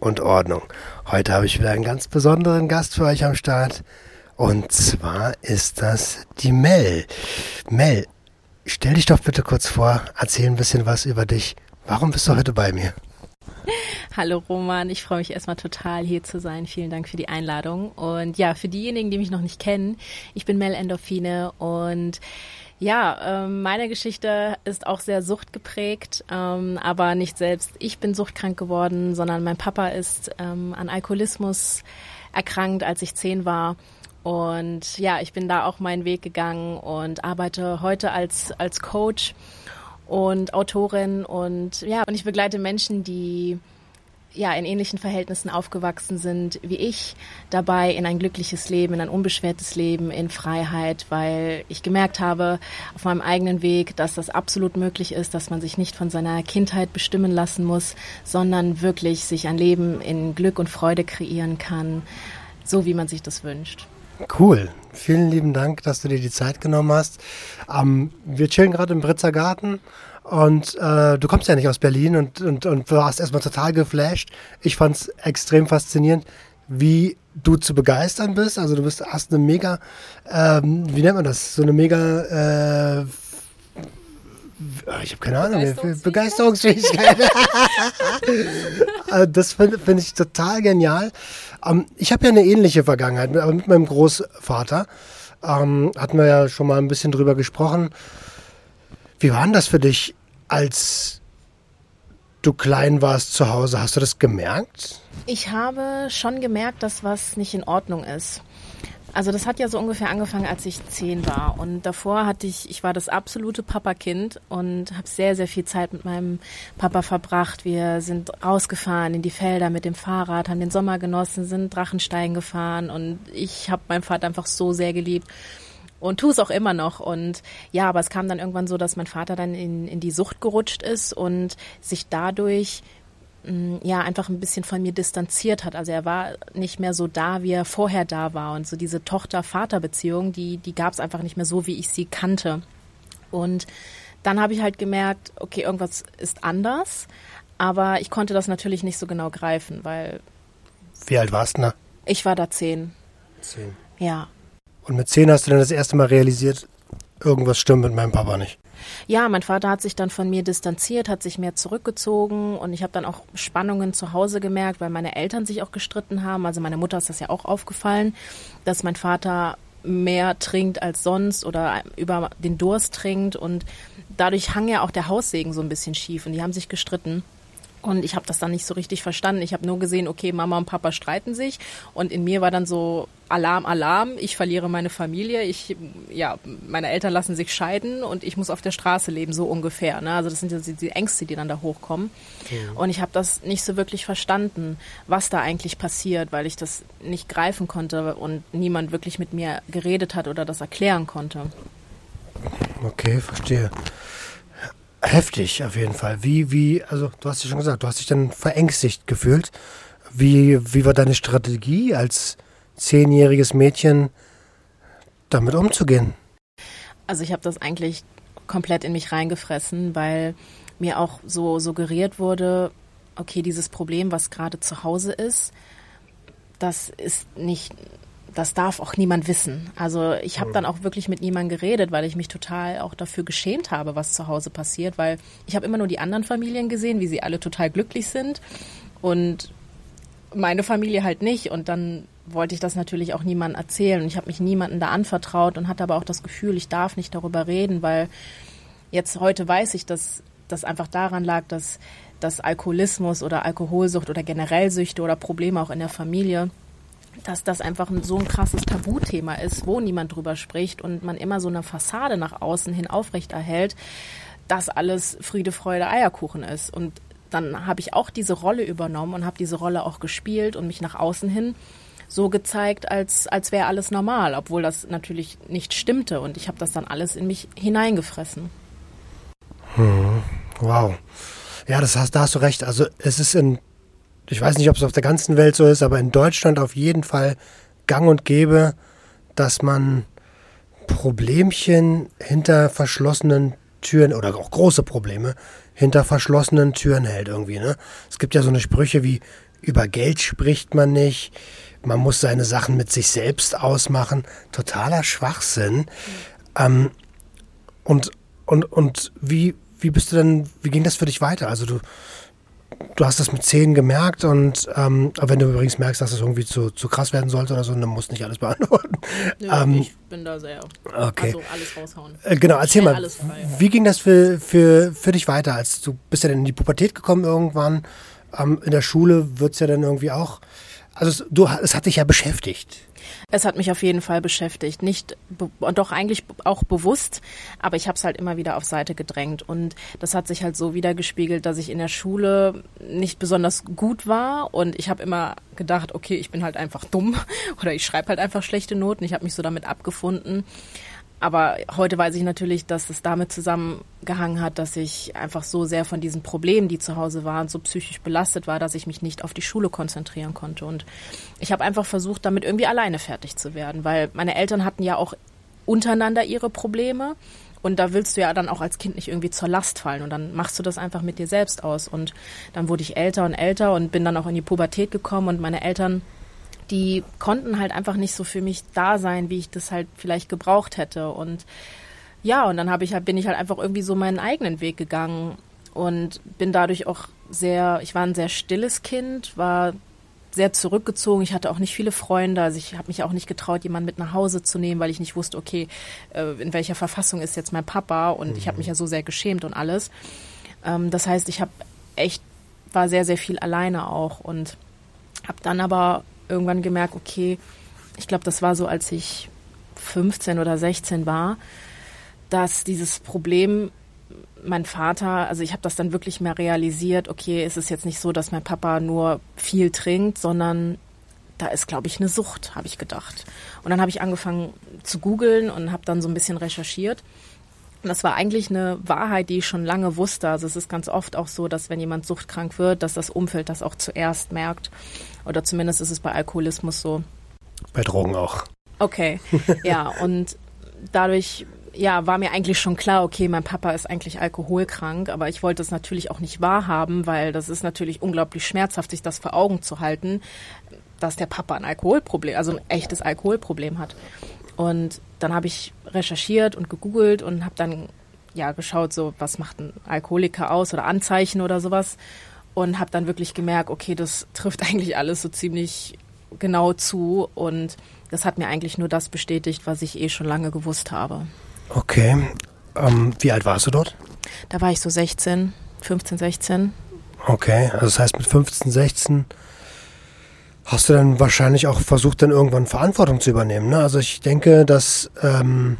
und Ordnung. Heute habe ich wieder einen ganz besonderen Gast für euch am Start. Und zwar ist das die Mel. Mel, stell dich doch bitte kurz vor, erzähl ein bisschen was über dich. Warum bist du heute bei mir? Hallo Roman, ich freue mich erstmal total hier zu sein. Vielen Dank für die Einladung. Und ja, für diejenigen, die mich noch nicht kennen, ich bin Mel Endorphine und ja, ähm, meine Geschichte ist auch sehr suchtgeprägt, ähm, aber nicht selbst ich bin suchtkrank geworden, sondern mein Papa ist ähm, an Alkoholismus erkrankt, als ich zehn war. Und ja, ich bin da auch meinen Weg gegangen und arbeite heute als, als Coach und Autorin und ja, und ich begleite Menschen, die ja, in ähnlichen Verhältnissen aufgewachsen sind wie ich, dabei in ein glückliches Leben, in ein unbeschwertes Leben, in Freiheit, weil ich gemerkt habe auf meinem eigenen Weg, dass das absolut möglich ist, dass man sich nicht von seiner Kindheit bestimmen lassen muss, sondern wirklich sich ein Leben in Glück und Freude kreieren kann, so wie man sich das wünscht. Cool. Vielen lieben Dank, dass du dir die Zeit genommen hast. Ähm, wir chillen gerade im Britzer Garten und äh, du kommst ja nicht aus Berlin und, und, und warst erstmal total geflasht. Ich fand es extrem faszinierend, wie du zu begeistern bist. Also du bist, hast eine mega, ähm, wie nennt man das? So eine mega, äh, ich habe keine Ahnung, Begeisterungsfähigkeit. Begeisterungsfähigkeit. Also das finde find ich total genial. Ähm, ich habe ja eine ähnliche Vergangenheit, aber mit meinem Großvater. Ähm, hatten wir ja schon mal ein bisschen drüber gesprochen. Wie war denn das für dich, als du klein warst zu Hause? Hast du das gemerkt? Ich habe schon gemerkt, dass was nicht in Ordnung ist. Also das hat ja so ungefähr angefangen, als ich zehn war. Und davor hatte ich, ich war das absolute Papakind und habe sehr, sehr viel Zeit mit meinem Papa verbracht. Wir sind rausgefahren in die Felder mit dem Fahrrad, haben den Sommer genossen, sind Drachensteigen gefahren und ich habe meinen Vater einfach so sehr geliebt und tu es auch immer noch. Und ja, aber es kam dann irgendwann so, dass mein Vater dann in, in die Sucht gerutscht ist und sich dadurch mm, ja einfach ein bisschen von mir distanziert hat. Also er war nicht mehr so da, wie er vorher da war. Und so diese Tochter-Vater-Beziehung, die, die gab es einfach nicht mehr so, wie ich sie kannte. Und dann habe ich halt gemerkt, okay, irgendwas ist anders. Aber ich konnte das natürlich nicht so genau greifen, weil. Wie alt warst du da? Ich war da zehn. Zehn. Ja. Und mit zehn hast du dann das erste Mal realisiert, irgendwas stimmt mit meinem Papa nicht. Ja, mein Vater hat sich dann von mir distanziert, hat sich mehr zurückgezogen und ich habe dann auch Spannungen zu Hause gemerkt, weil meine Eltern sich auch gestritten haben. Also meine Mutter ist das ja auch aufgefallen, dass mein Vater mehr trinkt als sonst oder über den Durst trinkt und dadurch hang ja auch der Haussegen so ein bisschen schief und die haben sich gestritten. Und ich habe das dann nicht so richtig verstanden. Ich habe nur gesehen, okay, Mama und Papa streiten sich. Und in mir war dann so Alarm, Alarm. Ich verliere meine Familie. Ich, ja, meine Eltern lassen sich scheiden und ich muss auf der Straße leben, so ungefähr. Ne? Also das sind ja die, die Ängste, die dann da hochkommen. Mhm. Und ich habe das nicht so wirklich verstanden, was da eigentlich passiert, weil ich das nicht greifen konnte und niemand wirklich mit mir geredet hat oder das erklären konnte. Okay, verstehe heftig auf jeden Fall. Wie, wie, also du hast ja schon gesagt, du hast dich dann verängstigt gefühlt. Wie, wie war deine Strategie als zehnjähriges Mädchen damit umzugehen? Also ich habe das eigentlich komplett in mich reingefressen, weil mir auch so suggeriert wurde, okay, dieses Problem, was gerade zu Hause ist, das ist nicht das darf auch niemand wissen. Also ich habe dann auch wirklich mit niemandem geredet, weil ich mich total auch dafür geschämt habe, was zu Hause passiert, weil ich habe immer nur die anderen Familien gesehen, wie sie alle total glücklich sind und meine Familie halt nicht. Und dann wollte ich das natürlich auch niemandem erzählen. Und ich habe mich niemandem da anvertraut und hatte aber auch das Gefühl, ich darf nicht darüber reden, weil jetzt heute weiß ich, dass das einfach daran lag, dass dass Alkoholismus oder Alkoholsucht oder generell Süchte oder Probleme auch in der Familie dass das einfach so ein krasses Tabuthema ist, wo niemand drüber spricht und man immer so eine Fassade nach außen hin aufrechterhält, dass alles Friede, Freude, Eierkuchen ist. Und dann habe ich auch diese Rolle übernommen und habe diese Rolle auch gespielt und mich nach außen hin so gezeigt, als, als wäre alles normal, obwohl das natürlich nicht stimmte. Und ich habe das dann alles in mich hineingefressen. Hm. Wow. Ja, das hast, da hast du recht. Also es ist in, ich weiß nicht, ob es auf der ganzen Welt so ist, aber in Deutschland auf jeden Fall gang und gäbe, dass man Problemchen hinter verschlossenen Türen oder auch große Probleme hinter verschlossenen Türen hält irgendwie. Ne? Es gibt ja so eine Sprüche wie über Geld spricht man nicht, man muss seine Sachen mit sich selbst ausmachen. Totaler Schwachsinn. Mhm. Ähm, und und, und wie, wie bist du denn, wie ging das für dich weiter? Also du, du hast das mit zehn gemerkt und ähm, wenn du übrigens merkst, dass es das irgendwie zu, zu krass werden sollte oder so, dann musst du nicht alles beantworten. Ja, ähm, ich bin da sehr. Okay. Also alles raushauen. Äh, genau, erzähl mal. Wie ging das für, für, für dich weiter? Als du bist ja dann in die Pubertät gekommen irgendwann. Ähm, in der Schule wird es ja dann irgendwie auch. Also es, du, es hat dich ja beschäftigt. Es hat mich auf jeden Fall beschäftigt. Nicht, und doch eigentlich auch bewusst, aber ich habe es halt immer wieder auf Seite gedrängt. Und das hat sich halt so wieder gespiegelt, dass ich in der Schule nicht besonders gut war. Und ich habe immer gedacht, okay, ich bin halt einfach dumm oder ich schreibe halt einfach schlechte Noten. Ich habe mich so damit abgefunden. Aber heute weiß ich natürlich, dass es damit zusammengehangen hat, dass ich einfach so sehr von diesen Problemen, die zu Hause waren, so psychisch belastet war, dass ich mich nicht auf die Schule konzentrieren konnte. Und ich habe einfach versucht, damit irgendwie alleine fertig zu werden, weil meine Eltern hatten ja auch untereinander ihre Probleme. Und da willst du ja dann auch als Kind nicht irgendwie zur Last fallen. Und dann machst du das einfach mit dir selbst aus. Und dann wurde ich älter und älter und bin dann auch in die Pubertät gekommen und meine Eltern die konnten halt einfach nicht so für mich da sein, wie ich das halt vielleicht gebraucht hätte. Und ja, und dann habe ich halt, bin ich halt einfach irgendwie so meinen eigenen Weg gegangen und bin dadurch auch sehr, ich war ein sehr stilles Kind, war sehr zurückgezogen. Ich hatte auch nicht viele Freunde. Also ich habe mich auch nicht getraut, jemanden mit nach Hause zu nehmen, weil ich nicht wusste, okay, äh, in welcher Verfassung ist jetzt mein Papa. Und mhm. ich habe mich ja so sehr geschämt und alles. Ähm, das heißt, ich habe echt, war sehr, sehr viel alleine auch und habe dann aber irgendwann gemerkt, okay, ich glaube, das war so, als ich 15 oder 16 war, dass dieses Problem mein Vater, also ich habe das dann wirklich mehr realisiert, okay, es ist jetzt nicht so, dass mein Papa nur viel trinkt, sondern da ist, glaube ich, eine Sucht, habe ich gedacht. Und dann habe ich angefangen zu googeln und habe dann so ein bisschen recherchiert. Das war eigentlich eine Wahrheit, die ich schon lange wusste. Also es ist ganz oft auch so, dass wenn jemand suchtkrank wird, dass das Umfeld das auch zuerst merkt. Oder zumindest ist es bei Alkoholismus so. Bei Drogen auch. Okay, ja. Und dadurch ja, war mir eigentlich schon klar, okay, mein Papa ist eigentlich alkoholkrank, aber ich wollte es natürlich auch nicht wahrhaben, weil das ist natürlich unglaublich schmerzhaft, sich das vor Augen zu halten, dass der Papa ein Alkoholproblem, also ein echtes Alkoholproblem hat. Und dann habe ich recherchiert und gegoogelt und habe dann ja geschaut, so was macht ein Alkoholiker aus oder Anzeichen oder sowas und habe dann wirklich gemerkt, okay, das trifft eigentlich alles so ziemlich genau zu und das hat mir eigentlich nur das bestätigt, was ich eh schon lange gewusst habe. Okay. Ähm, wie alt warst du dort? Da war ich so 16, 15, 16. Okay, also das heißt mit 15, 16 hast du dann wahrscheinlich auch versucht, dann irgendwann Verantwortung zu übernehmen. Ne? Also ich denke, dass ähm,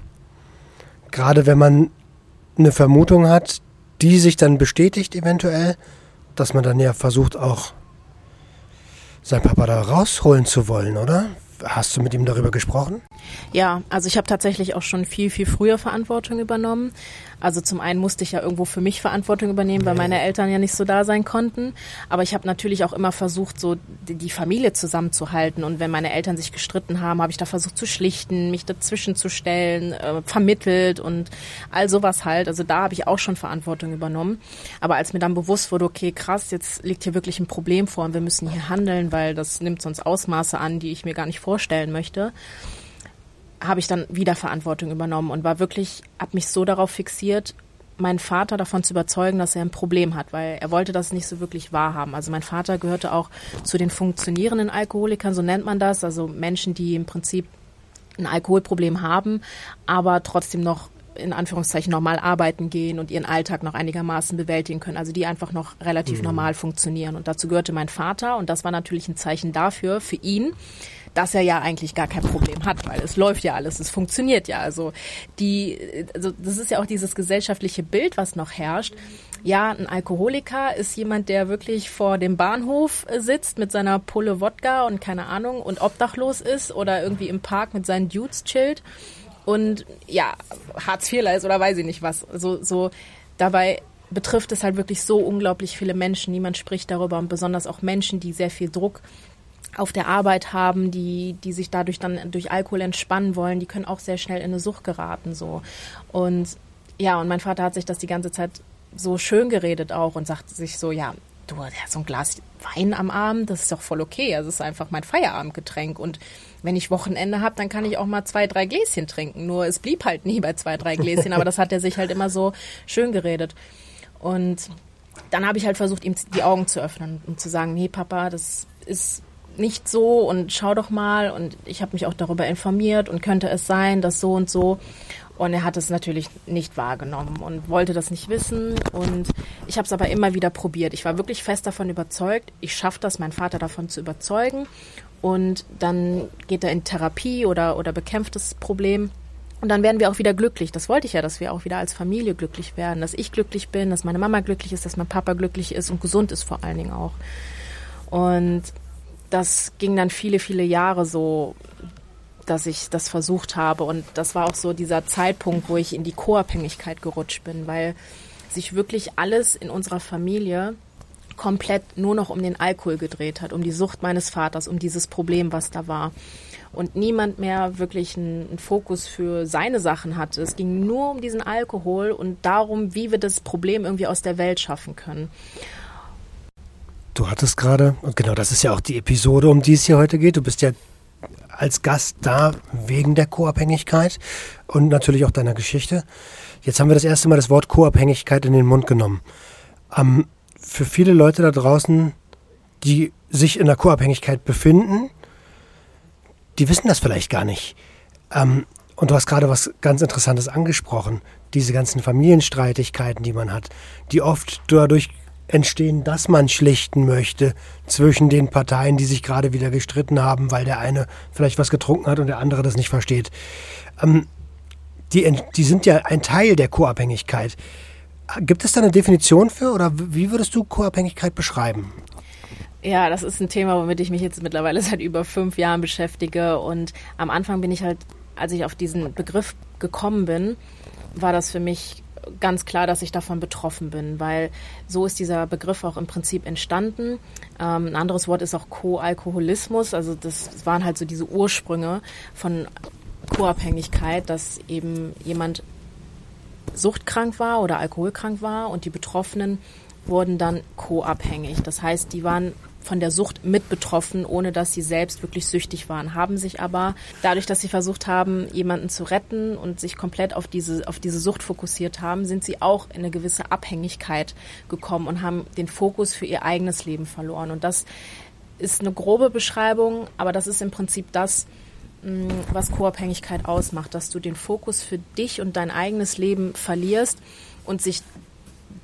gerade wenn man eine Vermutung hat, die sich dann bestätigt eventuell, dass man dann ja versucht auch sein Papa da rausholen zu wollen, oder? Hast du mit ihm darüber gesprochen? Ja, also ich habe tatsächlich auch schon viel, viel früher Verantwortung übernommen. Also zum einen musste ich ja irgendwo für mich Verantwortung übernehmen, weil meine Eltern ja nicht so da sein konnten. Aber ich habe natürlich auch immer versucht, so die Familie zusammenzuhalten. Und wenn meine Eltern sich gestritten haben, habe ich da versucht zu schlichten, mich dazwischen zu stellen, äh, vermittelt und all sowas halt. Also da habe ich auch schon Verantwortung übernommen. Aber als mir dann bewusst wurde, okay, krass, jetzt liegt hier wirklich ein Problem vor und wir müssen hier handeln, weil das nimmt sonst Ausmaße an, die ich mir gar nicht vorstellen möchte habe ich dann wieder Verantwortung übernommen und war wirklich, habe mich so darauf fixiert, meinen Vater davon zu überzeugen, dass er ein Problem hat, weil er wollte das nicht so wirklich wahrhaben. Also mein Vater gehörte auch zu den funktionierenden Alkoholikern, so nennt man das, also Menschen, die im Prinzip ein Alkoholproblem haben, aber trotzdem noch in Anführungszeichen normal arbeiten gehen und ihren Alltag noch einigermaßen bewältigen können. Also die einfach noch relativ mhm. normal funktionieren. Und dazu gehörte mein Vater und das war natürlich ein Zeichen dafür, für ihn, dass er ja eigentlich gar kein Problem hat, weil es läuft ja alles, es funktioniert ja. Also die, also das ist ja auch dieses gesellschaftliche Bild, was noch herrscht, ja, ein Alkoholiker ist jemand, der wirklich vor dem Bahnhof sitzt mit seiner Pulle Wodka und keine Ahnung und obdachlos ist oder irgendwie im Park mit seinen Dudes chillt und ja, Hartz IV ist oder weiß ich nicht was. So, so dabei betrifft es halt wirklich so unglaublich viele Menschen. Niemand spricht darüber und besonders auch Menschen, die sehr viel Druck auf der Arbeit haben, die, die sich dadurch dann durch Alkohol entspannen wollen, die können auch sehr schnell in eine Sucht geraten, so. Und ja, und mein Vater hat sich das die ganze Zeit so schön geredet auch und sagt sich so, ja, du, ja, so ein Glas Wein am Abend, das ist doch voll okay. Also es ist einfach mein Feierabendgetränk. Und wenn ich Wochenende habe, dann kann ich auch mal zwei, drei Gläschen trinken. Nur es blieb halt nie bei zwei, drei Gläschen, aber das hat er sich halt immer so schön geredet. Und dann habe ich halt versucht, ihm die Augen zu öffnen und zu sagen, nee, Papa, das ist nicht so und schau doch mal. Und ich habe mich auch darüber informiert und könnte es sein, dass so und so. Und er hat es natürlich nicht wahrgenommen und wollte das nicht wissen. Und ich habe es aber immer wieder probiert. Ich war wirklich fest davon überzeugt, ich schaffe das, meinen Vater davon zu überzeugen. Und dann geht er in Therapie oder, oder bekämpft das Problem. Und dann werden wir auch wieder glücklich. Das wollte ich ja, dass wir auch wieder als Familie glücklich werden. Dass ich glücklich bin, dass meine Mama glücklich ist, dass mein Papa glücklich ist und gesund ist vor allen Dingen auch. Und das ging dann viele, viele Jahre so, dass ich das versucht habe. Und das war auch so dieser Zeitpunkt, wo ich in die Co-Abhängigkeit gerutscht bin, weil sich wirklich alles in unserer Familie komplett nur noch um den Alkohol gedreht hat, um die Sucht meines Vaters, um dieses Problem, was da war. Und niemand mehr wirklich einen, Fokus für seine Sachen hatte. Es ging nur um diesen Alkohol und darum, wie wir das Problem irgendwie aus der Welt schaffen können. Du hattest gerade, und genau das ist ja auch die Episode, um die es hier heute geht. Du bist ja als Gast da wegen der Co-Abhängigkeit und natürlich auch deiner Geschichte. Jetzt haben wir das erste Mal das Wort Co-Abhängigkeit in den Mund genommen. Ähm, für viele Leute da draußen, die sich in der Co-Abhängigkeit befinden, die wissen das vielleicht gar nicht. Ähm, und du hast gerade was ganz Interessantes angesprochen. Diese ganzen Familienstreitigkeiten, die man hat, die oft dadurch entstehen, dass man schlichten möchte zwischen den Parteien, die sich gerade wieder gestritten haben, weil der eine vielleicht was getrunken hat und der andere das nicht versteht. Ähm, die, die sind ja ein Teil der Co-Abhängigkeit. Gibt es da eine Definition für oder wie würdest du Co-Abhängigkeit beschreiben? Ja, das ist ein Thema, womit ich mich jetzt mittlerweile seit über fünf Jahren beschäftige. Und am Anfang bin ich halt, als ich auf diesen Begriff gekommen bin, war das für mich ganz klar, dass ich davon betroffen bin, weil so ist dieser Begriff auch im Prinzip entstanden. Ähm, ein anderes Wort ist auch Co-Alkoholismus, also das waren halt so diese Ursprünge von Co-Abhängigkeit, dass eben jemand suchtkrank war oder alkoholkrank war und die Betroffenen wurden dann co-abhängig. Das heißt, die waren von der Sucht mit betroffen, ohne dass sie selbst wirklich süchtig waren, haben sich aber dadurch, dass sie versucht haben, jemanden zu retten und sich komplett auf diese, auf diese Sucht fokussiert haben, sind sie auch in eine gewisse Abhängigkeit gekommen und haben den Fokus für ihr eigenes Leben verloren. Und das ist eine grobe Beschreibung, aber das ist im Prinzip das, mm, was Co-Abhängigkeit ausmacht, dass du den Fokus für dich und dein eigenes Leben verlierst und sich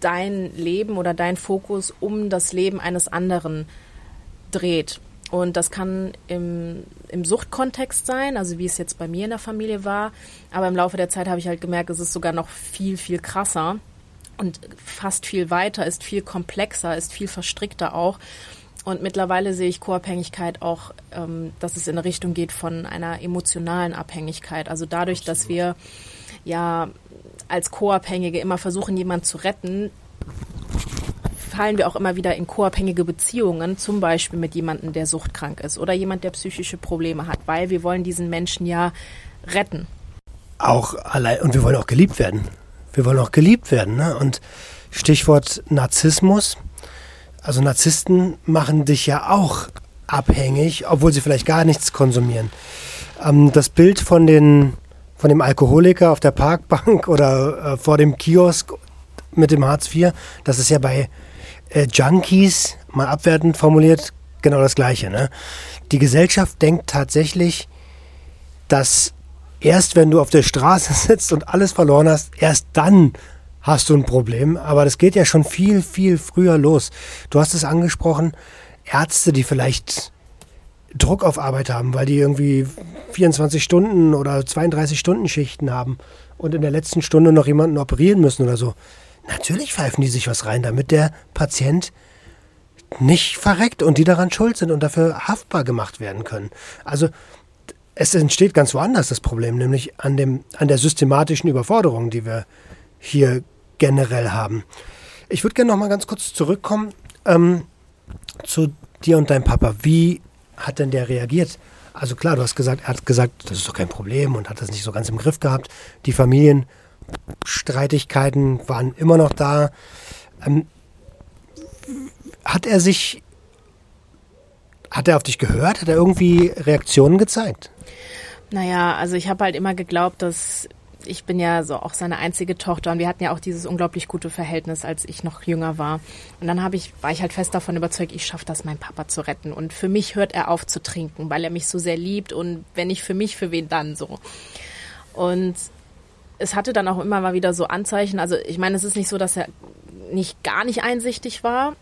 dein Leben oder dein Fokus um das Leben eines anderen dreht. Und das kann im, im Suchtkontext sein, also wie es jetzt bei mir in der Familie war. Aber im Laufe der Zeit habe ich halt gemerkt, es ist sogar noch viel, viel krasser und fast viel weiter, ist viel komplexer, ist viel verstrickter auch. Und mittlerweile sehe ich Co-Abhängigkeit auch, ähm, dass es in eine Richtung geht von einer emotionalen Abhängigkeit. Also dadurch, dass wir ja als Co-Abhängige immer versuchen, jemanden zu retten, fallen wir auch immer wieder in co-abhängige Beziehungen, zum Beispiel mit jemandem, der suchtkrank ist oder jemand, der psychische Probleme hat, weil wir wollen diesen Menschen ja retten. Auch allein, und wir wollen auch geliebt werden. Wir wollen auch geliebt werden. Ne? Und Stichwort Narzissmus. Also Narzissten machen dich ja auch abhängig, obwohl sie vielleicht gar nichts konsumieren. Ähm, das Bild von, den, von dem Alkoholiker auf der Parkbank oder äh, vor dem Kiosk mit dem Hartz IV, das ist ja bei äh, Junkies, mal abwertend formuliert, genau das Gleiche. Ne? Die Gesellschaft denkt tatsächlich, dass erst wenn du auf der Straße sitzt und alles verloren hast, erst dann hast du ein Problem. Aber das geht ja schon viel, viel früher los. Du hast es angesprochen, Ärzte, die vielleicht Druck auf Arbeit haben, weil die irgendwie 24 Stunden oder 32 Stunden Schichten haben und in der letzten Stunde noch jemanden operieren müssen oder so Natürlich pfeifen die sich was rein, damit der Patient nicht verreckt und die daran schuld sind und dafür haftbar gemacht werden können. Also es entsteht ganz woanders das Problem, nämlich an, dem, an der systematischen Überforderung, die wir hier generell haben. Ich würde gerne noch mal ganz kurz zurückkommen ähm, zu dir und deinem Papa. Wie hat denn der reagiert? Also klar, du hast gesagt, er hat gesagt, das ist doch kein Problem und hat das nicht so ganz im Griff gehabt. Die Familienstreitigkeiten waren immer noch da. Ähm, hat er sich, hat er auf dich gehört? Hat er irgendwie Reaktionen gezeigt? Naja, also ich habe halt immer geglaubt, dass ich bin ja so auch seine einzige Tochter und wir hatten ja auch dieses unglaublich gute Verhältnis, als ich noch jünger war. Und dann habe ich, war ich halt fest davon überzeugt, ich schaffe das, meinen Papa zu retten. Und für mich hört er auf zu trinken, weil er mich so sehr liebt und wenn nicht für mich, für wen dann so. Und es hatte dann auch immer mal wieder so Anzeichen. Also ich meine, es ist nicht so, dass er nicht gar nicht einsichtig war,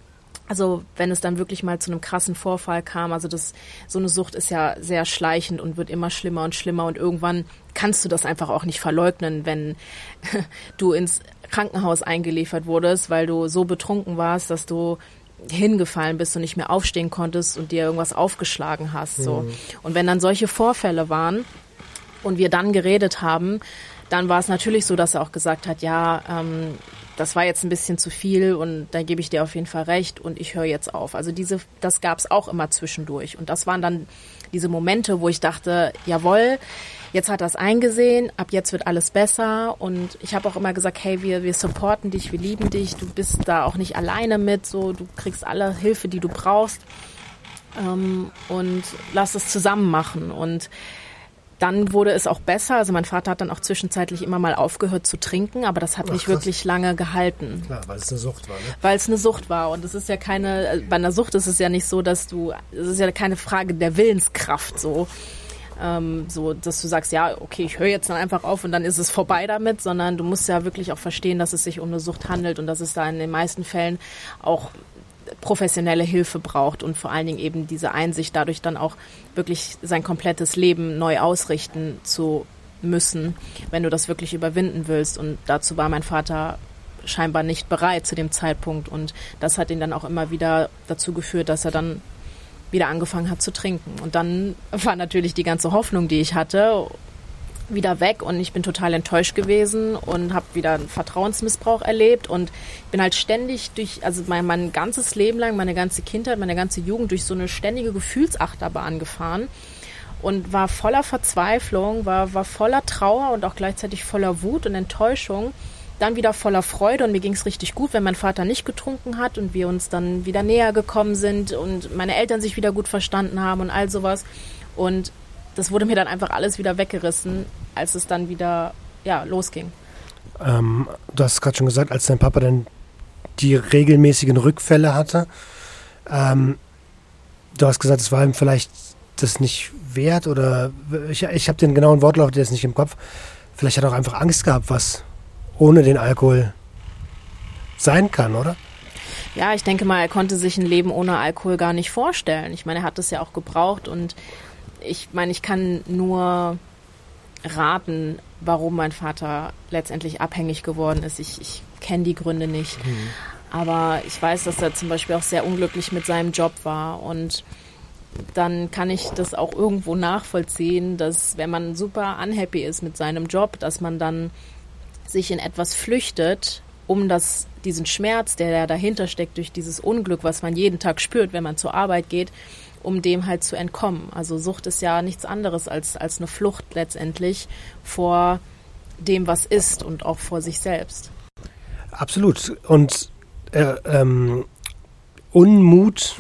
also wenn es dann wirklich mal zu einem krassen Vorfall kam, also das so eine Sucht ist ja sehr schleichend und wird immer schlimmer und schlimmer und irgendwann kannst du das einfach auch nicht verleugnen, wenn du ins Krankenhaus eingeliefert wurdest, weil du so betrunken warst, dass du hingefallen bist und nicht mehr aufstehen konntest und dir irgendwas aufgeschlagen hast. So. Mhm. Und wenn dann solche Vorfälle waren und wir dann geredet haben, dann war es natürlich so, dass er auch gesagt hat, ja, ähm, das war jetzt ein bisschen zu viel und da gebe ich dir auf jeden Fall recht und ich höre jetzt auf. Also diese, das gab es auch immer zwischendurch. Und das waren dann diese Momente, wo ich dachte, jawohl, jetzt hat es eingesehen, ab jetzt wird alles besser. Und ich habe auch immer gesagt, hey, wir, wir supporten dich, wir lieben dich, du bist da auch nicht alleine mit, so du kriegst alle Hilfe, die du brauchst. Ähm, und lass es zusammen machen. Und dann wurde es auch besser. Also mein Vater hat dann auch zwischenzeitlich immer mal aufgehört zu trinken, aber das hat Ach, nicht krass. wirklich lange gehalten. Klar, weil es eine Sucht war, ne? Weil es eine Sucht war. Und es ist ja keine, äh, bei einer Sucht ist es ja nicht so, dass du, es ist ja keine Frage der Willenskraft so. Ähm, so, dass du sagst, ja, okay, ich höre jetzt dann einfach auf und dann ist es vorbei damit, sondern du musst ja wirklich auch verstehen, dass es sich um eine Sucht handelt und dass es da in den meisten Fällen auch professionelle Hilfe braucht und vor allen Dingen eben diese Einsicht, dadurch dann auch wirklich sein komplettes Leben neu ausrichten zu müssen, wenn du das wirklich überwinden willst. Und dazu war mein Vater scheinbar nicht bereit zu dem Zeitpunkt. Und das hat ihn dann auch immer wieder dazu geführt, dass er dann wieder angefangen hat zu trinken. Und dann war natürlich die ganze Hoffnung, die ich hatte, wieder weg und ich bin total enttäuscht gewesen und habe wieder einen Vertrauensmissbrauch erlebt und bin halt ständig durch, also mein, mein ganzes Leben lang, meine ganze Kindheit, meine ganze Jugend durch so eine ständige Gefühlsachterbahn gefahren und war voller Verzweiflung, war, war voller Trauer und auch gleichzeitig voller Wut und Enttäuschung. Dann wieder voller Freude und mir ging es richtig gut, wenn mein Vater nicht getrunken hat und wir uns dann wieder näher gekommen sind und meine Eltern sich wieder gut verstanden haben und all sowas. Und das wurde mir dann einfach alles wieder weggerissen, als es dann wieder ja, losging. Ähm, du hast gerade schon gesagt, als dein Papa dann die regelmäßigen Rückfälle hatte, ähm, du hast gesagt, es war ihm vielleicht das nicht wert oder ich, ich habe den genauen Wortlauf jetzt nicht im Kopf. Vielleicht hat er auch einfach Angst gehabt, was ohne den Alkohol sein kann, oder? Ja, ich denke mal, er konnte sich ein Leben ohne Alkohol gar nicht vorstellen. Ich meine, er hat es ja auch gebraucht und ich meine, ich kann nur raten, warum mein Vater letztendlich abhängig geworden ist. Ich, ich kenne die Gründe nicht. Mhm. Aber ich weiß, dass er zum Beispiel auch sehr unglücklich mit seinem Job war. Und dann kann ich das auch irgendwo nachvollziehen, dass wenn man super unhappy ist mit seinem Job, dass man dann sich in etwas flüchtet, um das, diesen Schmerz, der dahinter steckt durch dieses Unglück, was man jeden Tag spürt, wenn man zur Arbeit geht, um dem halt zu entkommen. Also Sucht ist ja nichts anderes als, als eine Flucht letztendlich vor dem, was ist und auch vor sich selbst. Absolut. Und äh, ähm, Unmut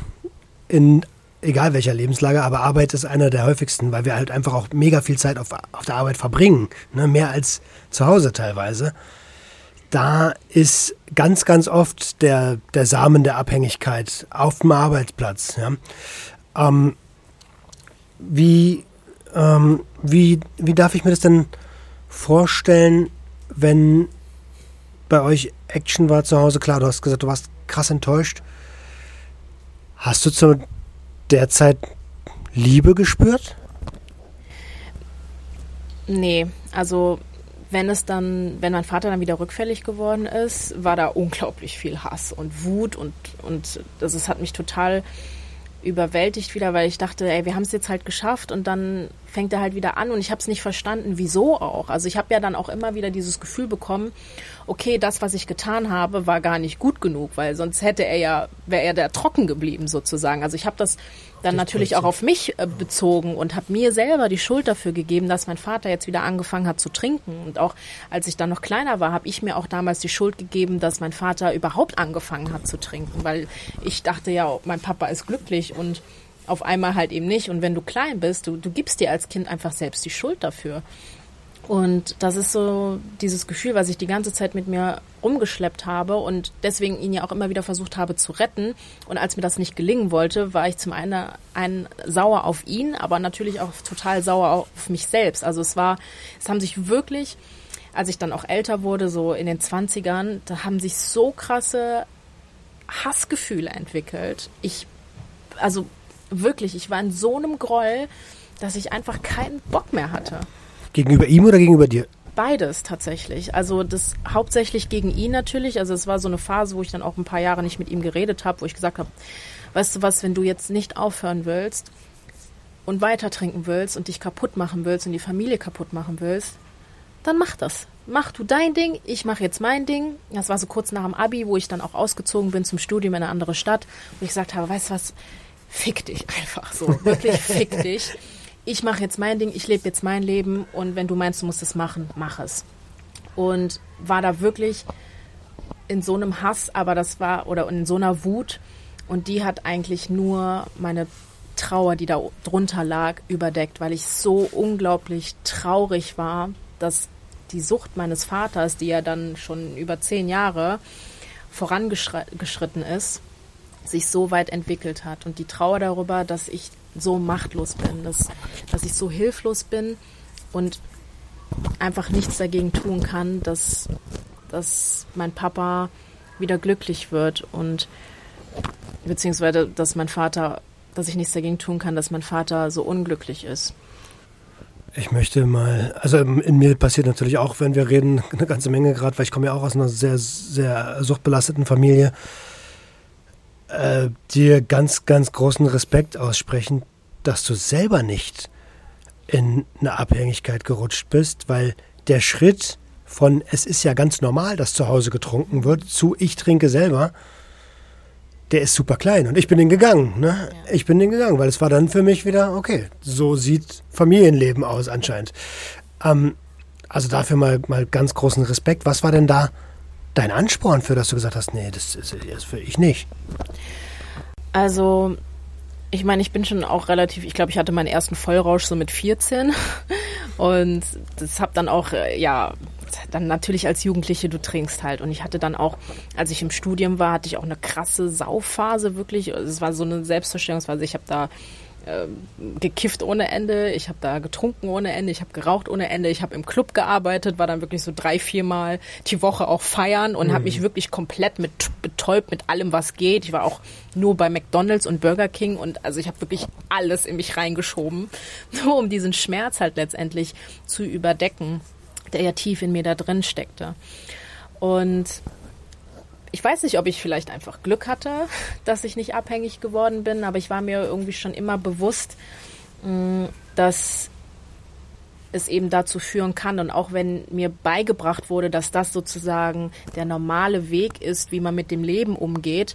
in egal welcher Lebenslage, aber Arbeit ist einer der häufigsten, weil wir halt einfach auch mega viel Zeit auf, auf der Arbeit verbringen, ne? mehr als zu Hause teilweise. Da ist ganz, ganz oft der, der Samen der Abhängigkeit auf dem Arbeitsplatz. Ja? Ähm, wie, ähm, wie, wie darf ich mir das denn vorstellen, wenn bei euch Action war zu Hause? Klar, du hast gesagt, du warst krass enttäuscht. Hast du zu der Zeit Liebe gespürt? Nee, also wenn es dann, wenn mein Vater dann wieder rückfällig geworden ist, war da unglaublich viel Hass und Wut und, und das, das hat mich total überwältigt wieder, weil ich dachte, ey, wir haben es jetzt halt geschafft und dann fängt er halt wieder an und ich habe es nicht verstanden, wieso auch. Also ich habe ja dann auch immer wieder dieses Gefühl bekommen, okay, das, was ich getan habe, war gar nicht gut genug, weil sonst hätte er ja, wäre er da trocken geblieben sozusagen. Also ich habe das dann das natürlich auch auf mich äh, bezogen und habe mir selber die Schuld dafür gegeben, dass mein Vater jetzt wieder angefangen hat zu trinken. Und auch als ich dann noch kleiner war, habe ich mir auch damals die Schuld gegeben, dass mein Vater überhaupt angefangen hat zu trinken, weil ich dachte ja, mein Papa ist glücklich und auf einmal halt eben nicht. Und wenn du klein bist, du, du gibst dir als Kind einfach selbst die Schuld dafür. Und das ist so dieses Gefühl, was ich die ganze Zeit mit mir rumgeschleppt habe und deswegen ihn ja auch immer wieder versucht habe zu retten. Und als mir das nicht gelingen wollte, war ich zum einen, einen sauer auf ihn, aber natürlich auch total sauer auf mich selbst. Also es war, es haben sich wirklich, als ich dann auch älter wurde, so in den Zwanzigern, da haben sich so krasse Hassgefühle entwickelt. Ich, also wirklich, ich war in so einem Groll, dass ich einfach keinen Bock mehr hatte. Gegenüber ihm oder gegenüber dir? Beides tatsächlich. Also das hauptsächlich gegen ihn natürlich. Also es war so eine Phase, wo ich dann auch ein paar Jahre nicht mit ihm geredet habe, wo ich gesagt habe, weißt du was, wenn du jetzt nicht aufhören willst und weiter trinken willst und dich kaputt machen willst und die Familie kaputt machen willst, dann mach das. Mach du dein Ding, ich mache jetzt mein Ding. Das war so kurz nach dem Abi, wo ich dann auch ausgezogen bin zum Studium in eine andere Stadt, wo ich gesagt habe, weißt du was, fick dich einfach so, wirklich fick dich ich mache jetzt mein Ding, ich lebe jetzt mein Leben und wenn du meinst, du musst es machen, mach es. Und war da wirklich in so einem Hass, aber das war, oder in so einer Wut und die hat eigentlich nur meine Trauer, die da drunter lag, überdeckt, weil ich so unglaublich traurig war, dass die Sucht meines Vaters, die ja dann schon über zehn Jahre vorangeschritten ist, sich so weit entwickelt hat. Und die Trauer darüber, dass ich so machtlos bin, dass, dass ich so hilflos bin und einfach nichts dagegen tun kann, dass, dass mein Papa wieder glücklich wird und beziehungsweise dass mein Vater, dass ich nichts dagegen tun kann, dass mein Vater so unglücklich ist. Ich möchte mal, also in mir passiert natürlich auch, wenn wir reden, eine ganze Menge gerade, weil ich komme ja auch aus einer sehr, sehr suchtbelasteten Familie äh, dir ganz, ganz großen Respekt aussprechen, dass du selber nicht in eine Abhängigkeit gerutscht bist, weil der Schritt von es ist ja ganz normal, dass zu Hause getrunken wird, zu ich trinke selber, der ist super klein. Und ich bin den gegangen. Ne? Ja. Ich bin den gegangen, weil es war dann für mich wieder, okay, so sieht Familienleben aus anscheinend. Ähm, also dafür mal, mal ganz großen Respekt. Was war denn da dein Ansporn für, dass du gesagt hast, nee, das ist, das für ich nicht? Also, ich meine, ich bin schon auch relativ, ich glaube, ich hatte meinen ersten Vollrausch so mit 14 und das habe dann auch, äh, ja, dann natürlich als Jugendliche, du trinkst halt. Und ich hatte dann auch, als ich im Studium war, hatte ich auch eine krasse Sauphase, wirklich. Es war so eine Selbstverstellungsphase. Ich habe da gekifft ohne Ende, ich habe da getrunken ohne Ende, ich habe geraucht ohne Ende, ich habe im Club gearbeitet, war dann wirklich so drei, viermal die Woche auch feiern und mhm. habe mich wirklich komplett mit betäubt mit allem, was geht. Ich war auch nur bei McDonald's und Burger King und also ich habe wirklich alles in mich reingeschoben, nur um diesen Schmerz halt letztendlich zu überdecken, der ja tief in mir da drin steckte. Und ich weiß nicht, ob ich vielleicht einfach Glück hatte, dass ich nicht abhängig geworden bin, aber ich war mir irgendwie schon immer bewusst, mm, dass es eben dazu führen kann. Und auch wenn mir beigebracht wurde, dass das sozusagen der normale Weg ist, wie man mit dem Leben umgeht,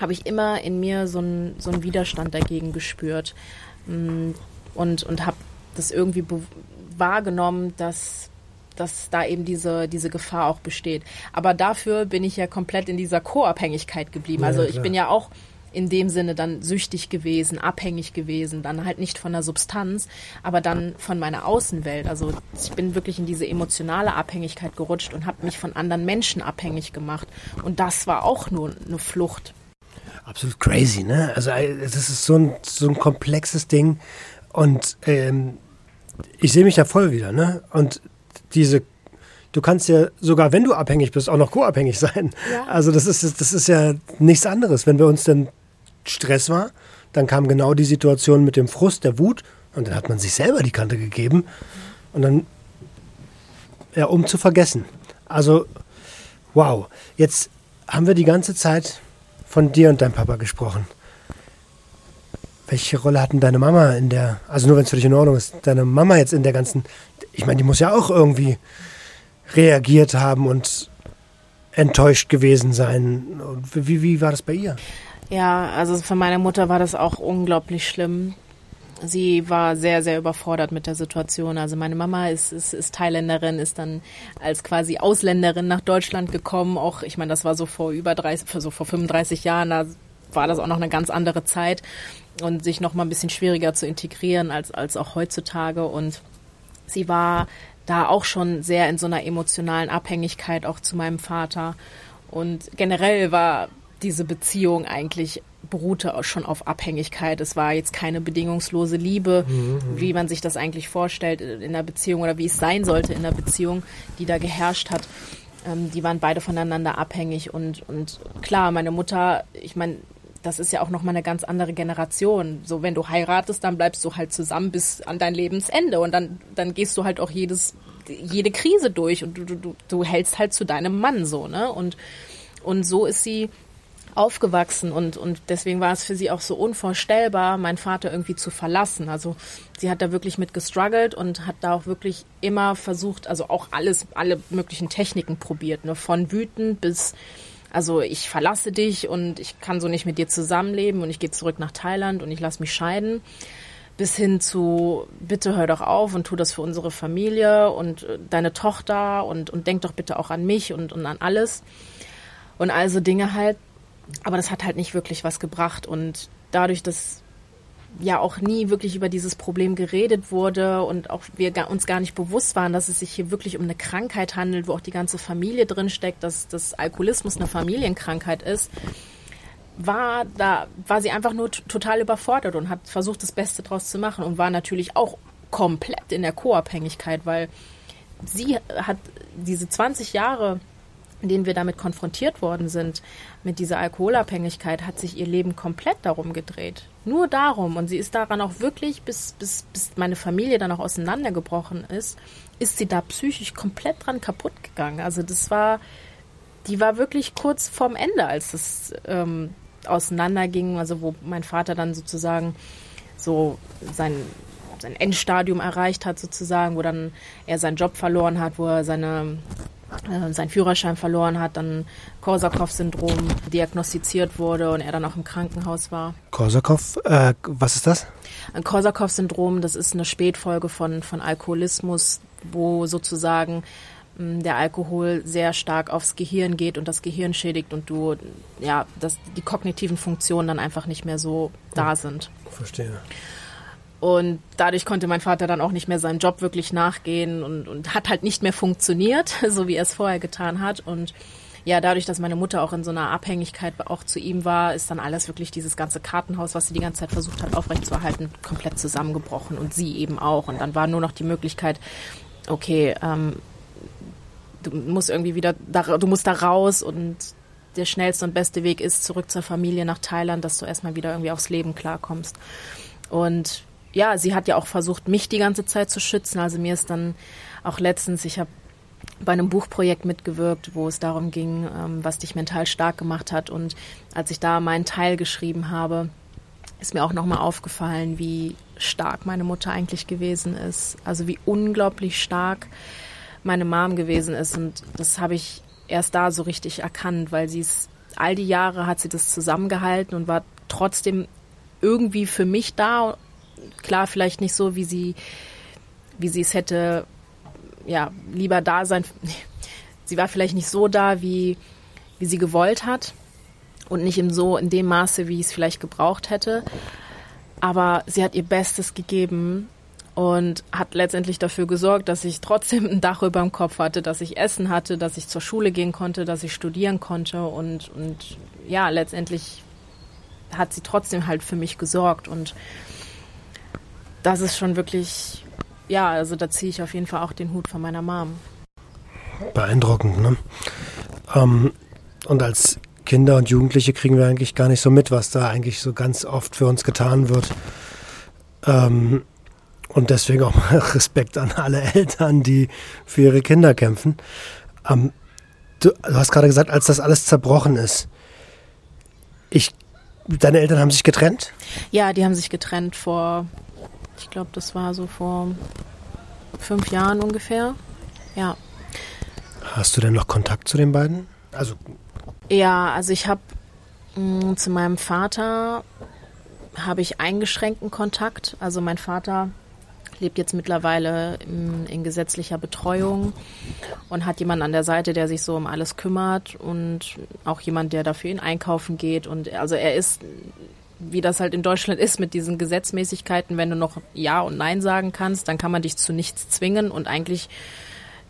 habe ich immer in mir so einen, so einen Widerstand dagegen gespürt. Mm, und, und habe das irgendwie wahrgenommen, dass dass da eben diese, diese Gefahr auch besteht. Aber dafür bin ich ja komplett in dieser Co-Abhängigkeit geblieben. Ja, also ich klar. bin ja auch in dem Sinne dann süchtig gewesen, abhängig gewesen, dann halt nicht von der Substanz, aber dann von meiner Außenwelt. Also ich bin wirklich in diese emotionale Abhängigkeit gerutscht und habe mich von anderen Menschen abhängig gemacht. Und das war auch nur eine Flucht. Absolut crazy, ne? Also das ist so ein, so ein komplexes Ding und ähm, ich sehe mich da voll wieder, ne? Und diese du kannst ja sogar, wenn du abhängig bist, auch noch co-abhängig sein. Ja. Also das ist, das ist ja nichts anderes. Wenn bei uns dann Stress war, dann kam genau die Situation mit dem Frust, der Wut und dann hat man sich selber die Kante gegeben und dann ja, um zu vergessen. Also, wow. Jetzt haben wir die ganze Zeit von dir und deinem Papa gesprochen. Welche Rolle hatten deine Mama in der, also nur wenn es für dich in Ordnung ist, deine Mama jetzt in der ganzen, ich meine, die muss ja auch irgendwie reagiert haben und enttäuscht gewesen sein. Wie, wie war das bei ihr? Ja, also für meine Mutter war das auch unglaublich schlimm. Sie war sehr, sehr überfordert mit der Situation. Also meine Mama ist, ist, ist Thailänderin, ist dann als quasi Ausländerin nach Deutschland gekommen. Auch, ich meine, das war so vor über 30, so vor 35 Jahren, da war das auch noch eine ganz andere Zeit und sich noch mal ein bisschen schwieriger zu integrieren als, als auch heutzutage. Und sie war da auch schon sehr in so einer emotionalen Abhängigkeit auch zu meinem Vater. Und generell war diese Beziehung eigentlich beruhte schon auf Abhängigkeit. Es war jetzt keine bedingungslose Liebe, mhm. wie man sich das eigentlich vorstellt in der Beziehung oder wie es sein sollte in der Beziehung, die da geherrscht hat. Ähm, die waren beide voneinander abhängig und, und klar, meine Mutter, ich meine, das ist ja auch nochmal eine ganz andere Generation. So, wenn du heiratest, dann bleibst du halt zusammen bis an dein Lebensende und dann, dann gehst du halt auch jedes, jede Krise durch und du, du, du hältst halt zu deinem Mann so, ne? Und, und so ist sie aufgewachsen und, und deswegen war es für sie auch so unvorstellbar, meinen Vater irgendwie zu verlassen. Also sie hat da wirklich mit gestruggelt und hat da auch wirklich immer versucht, also auch alles, alle möglichen Techniken probiert, ne? von wütend bis also ich verlasse dich und ich kann so nicht mit dir zusammenleben und ich gehe zurück nach Thailand und ich lasse mich scheiden. Bis hin zu, bitte hör doch auf und tu das für unsere Familie und äh, deine Tochter und, und denk doch bitte auch an mich und, und an alles. Und also Dinge halt. Aber das hat halt nicht wirklich was gebracht. Und dadurch, dass ja auch nie wirklich über dieses Problem geredet wurde und auch wir uns gar nicht bewusst waren, dass es sich hier wirklich um eine Krankheit handelt, wo auch die ganze Familie drin steckt, dass das Alkoholismus eine Familienkrankheit ist, war da war sie einfach nur total überfordert und hat versucht das Beste draus zu machen und war natürlich auch komplett in der Co-Abhängigkeit, weil sie hat diese 20 Jahre denen wir damit konfrontiert worden sind, mit dieser Alkoholabhängigkeit, hat sich ihr Leben komplett darum gedreht. Nur darum. Und sie ist daran auch wirklich, bis, bis, bis meine Familie dann auch auseinandergebrochen ist, ist sie da psychisch komplett dran kaputt gegangen. Also das war, die war wirklich kurz vorm Ende, als es ähm, auseinanderging, also wo mein Vater dann sozusagen so sein sein Endstadium erreicht hat sozusagen, wo dann er seinen Job verloren hat, wo er seine äh, seinen Führerschein verloren hat, dann Korsakow-Syndrom diagnostiziert wurde und er dann auch im Krankenhaus war. Korsakow, äh, was ist das? Ein Korsakow-Syndrom, das ist eine Spätfolge von, von Alkoholismus, wo sozusagen mh, der Alkohol sehr stark aufs Gehirn geht und das Gehirn schädigt und du, ja, dass die kognitiven Funktionen dann einfach nicht mehr so da sind. Verstehe. Und dadurch konnte mein Vater dann auch nicht mehr seinen Job wirklich nachgehen und, und hat halt nicht mehr funktioniert, so wie er es vorher getan hat. Und ja, dadurch, dass meine Mutter auch in so einer Abhängigkeit auch zu ihm war, ist dann alles wirklich dieses ganze Kartenhaus, was sie die ganze Zeit versucht hat aufrechtzuerhalten, komplett zusammengebrochen und sie eben auch. Und dann war nur noch die Möglichkeit, okay, ähm, du musst irgendwie wieder, da, du musst da raus und der schnellste und beste Weg ist zurück zur Familie nach Thailand, dass du erstmal wieder irgendwie aufs Leben klarkommst. Und ja, sie hat ja auch versucht, mich die ganze Zeit zu schützen. Also mir ist dann auch letztens, ich habe bei einem Buchprojekt mitgewirkt, wo es darum ging, ähm, was dich mental stark gemacht hat. Und als ich da meinen Teil geschrieben habe, ist mir auch nochmal aufgefallen, wie stark meine Mutter eigentlich gewesen ist. Also wie unglaublich stark meine Mom gewesen ist. Und das habe ich erst da so richtig erkannt, weil sie es all die Jahre hat sie das zusammengehalten und war trotzdem irgendwie für mich da klar, vielleicht nicht so, wie sie, wie sie es hätte, ja, lieber da sein. Sie war vielleicht nicht so da, wie, wie sie gewollt hat und nicht im so in dem Maße, wie ich es vielleicht gebraucht hätte. Aber sie hat ihr Bestes gegeben und hat letztendlich dafür gesorgt, dass ich trotzdem ein Dach über dem Kopf hatte, dass ich Essen hatte, dass ich zur Schule gehen konnte, dass ich studieren konnte und, und ja, letztendlich hat sie trotzdem halt für mich gesorgt und das ist schon wirklich, ja, also da ziehe ich auf jeden Fall auch den Hut von meiner Mom. Beeindruckend, ne? Ähm, und als Kinder und Jugendliche kriegen wir eigentlich gar nicht so mit, was da eigentlich so ganz oft für uns getan wird. Ähm, Und deswegen auch mal Respekt an alle Eltern, die für ihre Kinder kämpfen. Ähm, du, du, hast gerade gesagt, als das alles zerbrochen ist. Ich, deine Eltern haben sich getrennt? Ja, die haben sich getrennt vor, ich glaube, das war so vor fünf Jahren ungefähr. Ja. Hast du denn noch Kontakt zu den beiden? Also ja, also ich habe mm, zu meinem Vater habe ich eingeschränkten Kontakt. Also mein Vater lebt jetzt mittlerweile in, in, gesetzlicher Betreuung und hat jemanden an der Seite, der sich so um alles kümmert und auch jemand, der dafür ihn einkaufen geht. Und also er ist, wie das halt in Deutschland ist mit diesen Gesetzmäßigkeiten, wenn du noch Ja und Nein sagen kannst, dann kann man dich zu nichts zwingen und eigentlich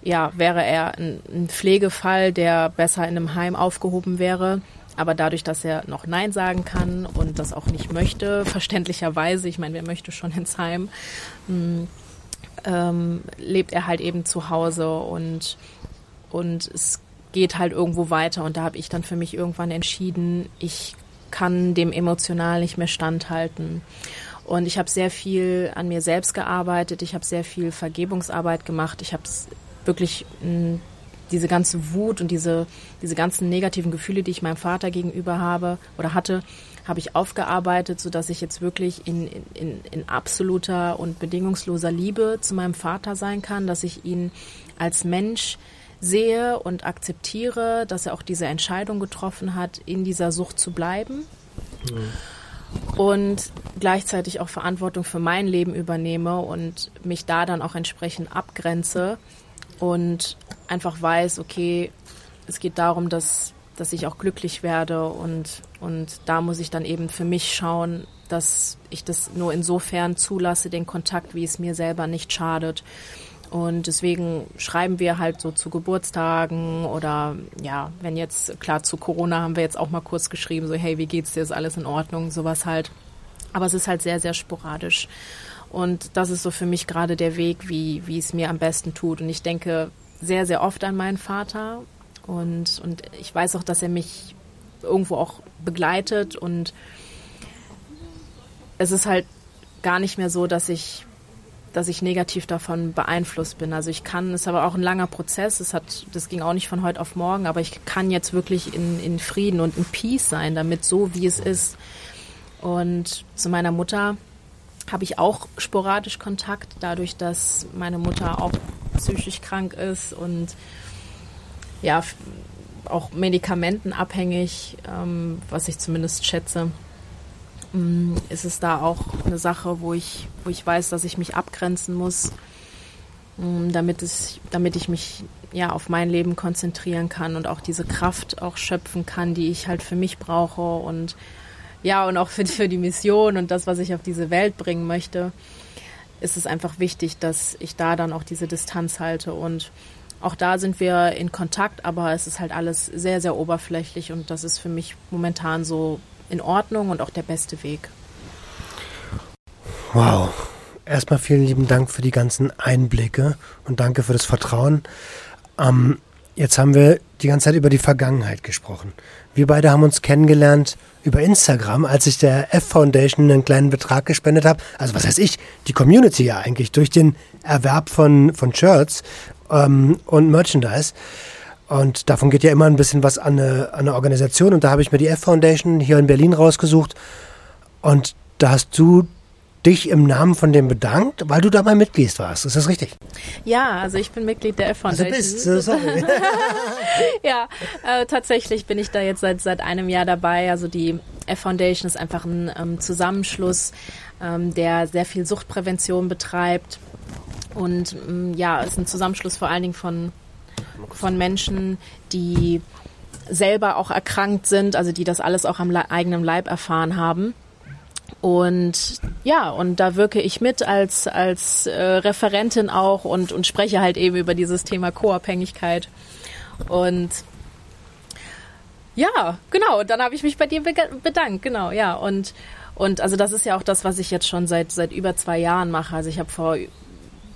ja, wäre er ein, ein Pflegefall, der besser in einem Heim aufgehoben wäre. Aber dadurch, dass er noch Nein sagen kann und das auch nicht möchte, verständlicherweise, ich meine, wer möchte schon ins Heim, hm, ähm, lebt er halt eben zu Hause und, und es geht halt irgendwo weiter. Und da habe ich dann für mich irgendwann entschieden, ich kann dem emotional nicht mehr standhalten. Und ich habe sehr viel an mir selbst gearbeitet, ich habe sehr viel Vergebungsarbeit gemacht, ich habe wirklich mh, diese ganze Wut und diese, diese ganzen negativen Gefühle, die ich meinem Vater gegenüber habe oder hatte, habe ich aufgearbeitet, sodass ich jetzt wirklich in, in, in absoluter und bedingungsloser Liebe zu meinem Vater sein kann, dass ich ihn als Mensch sehe und akzeptiere, dass er auch diese Entscheidung getroffen hat, in dieser Sucht zu bleiben. Mhm. Und gleichzeitig auch Verantwortung für mein Leben übernehme und mich da dann auch entsprechend abgrenze und einfach weiß, okay, es geht darum, dass, dass ich auch glücklich werde und, und da muss ich dann eben für mich schauen, dass ich das nur insofern zulasse, den Kontakt, wie es mir selber nicht schadet. Und deswegen schreiben wir halt so zu Geburtstagen oder ja, wenn jetzt, klar, zu Corona haben wir jetzt auch mal kurz geschrieben, so hey, wie geht's dir, ist alles in Ordnung, sowas halt. Aber es ist halt sehr, sehr sporadisch. Und das ist so für mich gerade der Weg, wie, wie es mir am besten tut. Und ich denke sehr, sehr oft an meinen Vater. Und, und ich weiß auch, dass er mich irgendwo auch begleitet. Und es ist halt gar nicht mehr so, dass ich dass ich negativ davon beeinflusst bin. Also ich kann, es ist aber auch ein langer Prozess, es hat, das ging auch nicht von heute auf morgen, aber ich kann jetzt wirklich in, in Frieden und in Peace sein, damit so wie es ist. Und zu meiner Mutter, habe ich auch sporadisch Kontakt, dadurch, dass meine Mutter auch psychisch krank ist und ja, auch medikamentenabhängig, ähm, was ich zumindest schätze, ist es da auch eine Sache, wo ich, wo ich weiß, dass ich mich abgrenzen muss, ähm, damit, es, damit ich mich ja auf mein Leben konzentrieren kann und auch diese Kraft auch schöpfen kann, die ich halt für mich brauche und ja, und auch für, für die Mission und das, was ich auf diese Welt bringen möchte, ist es einfach wichtig, dass ich da dann auch diese Distanz halte. Und auch da sind wir in Kontakt, aber es ist halt alles sehr, sehr oberflächlich und das ist für mich momentan so in Ordnung und auch der beste Weg. Wow. Erstmal vielen lieben Dank für die ganzen Einblicke und danke für das Vertrauen. Ähm, jetzt haben wir die ganze Zeit über die Vergangenheit gesprochen. Wir beide haben uns kennengelernt über Instagram, als ich der F-Foundation einen kleinen Betrag gespendet habe. Also was heißt ich? Die Community ja eigentlich durch den Erwerb von, von Shirts ähm, und Merchandise. Und davon geht ja immer ein bisschen was an eine, an eine Organisation. Und da habe ich mir die F-Foundation hier in Berlin rausgesucht. Und da hast du dich im Namen von dem bedankt, weil du da mal Mitglied warst. Ist das richtig? Ja, also ich bin Mitglied der F-Foundation. Also bist, du, sorry. ja, äh, tatsächlich bin ich da jetzt seit, seit einem Jahr dabei. Also die F-Foundation ist einfach ein ähm, Zusammenschluss, ähm, der sehr viel Suchtprävention betreibt. Und ähm, ja, ist ein Zusammenschluss vor allen Dingen von, von Menschen, die selber auch erkrankt sind, also die das alles auch am eigenen Leib erfahren haben und ja, und da wirke ich mit als, als äh, Referentin auch und, und spreche halt eben über dieses Thema Co-Abhängigkeit. Und ja, genau, dann habe ich mich bei dir bedankt, genau, ja. Und, und also das ist ja auch das, was ich jetzt schon seit, seit über zwei Jahren mache. Also ich habe vor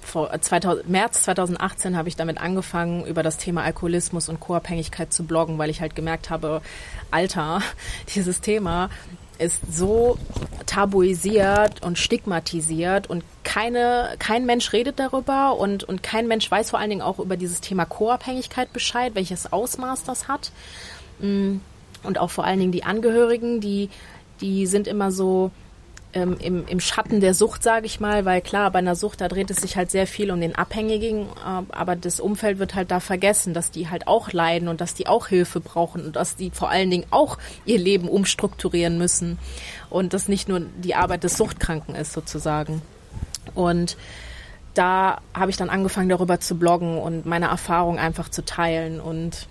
vor 2000, März 2018 habe ich damit angefangen, über das Thema Alkoholismus und Co-Abhängigkeit zu bloggen, weil ich halt gemerkt habe, Alter, dieses Thema ist so tabuisiert und stigmatisiert und keine, kein Mensch redet darüber und, und kein Mensch weiß vor allen Dingen auch über dieses Thema Co-Abhängigkeit Bescheid, welches Ausmaß das hat. Mm, und auch vor allen Dingen die Angehörigen, die, die sind immer so, ähm, im, im Schatten der Sucht, sage ich mal, weil klar, bei einer Sucht, da dreht es sich halt sehr viel um den Abhängigen, äh, aber das Umfeld wird halt da vergessen, dass die halt auch leiden und dass die auch Hilfe brauchen und dass die vor allen Dingen auch ihr Leben umstrukturieren müssen und das nicht nur die Arbeit des Suchtkranken ist sozusagen. Und da habe ich dann angefangen, darüber zu bloggen und meine Erfahrung einfach zu teilen und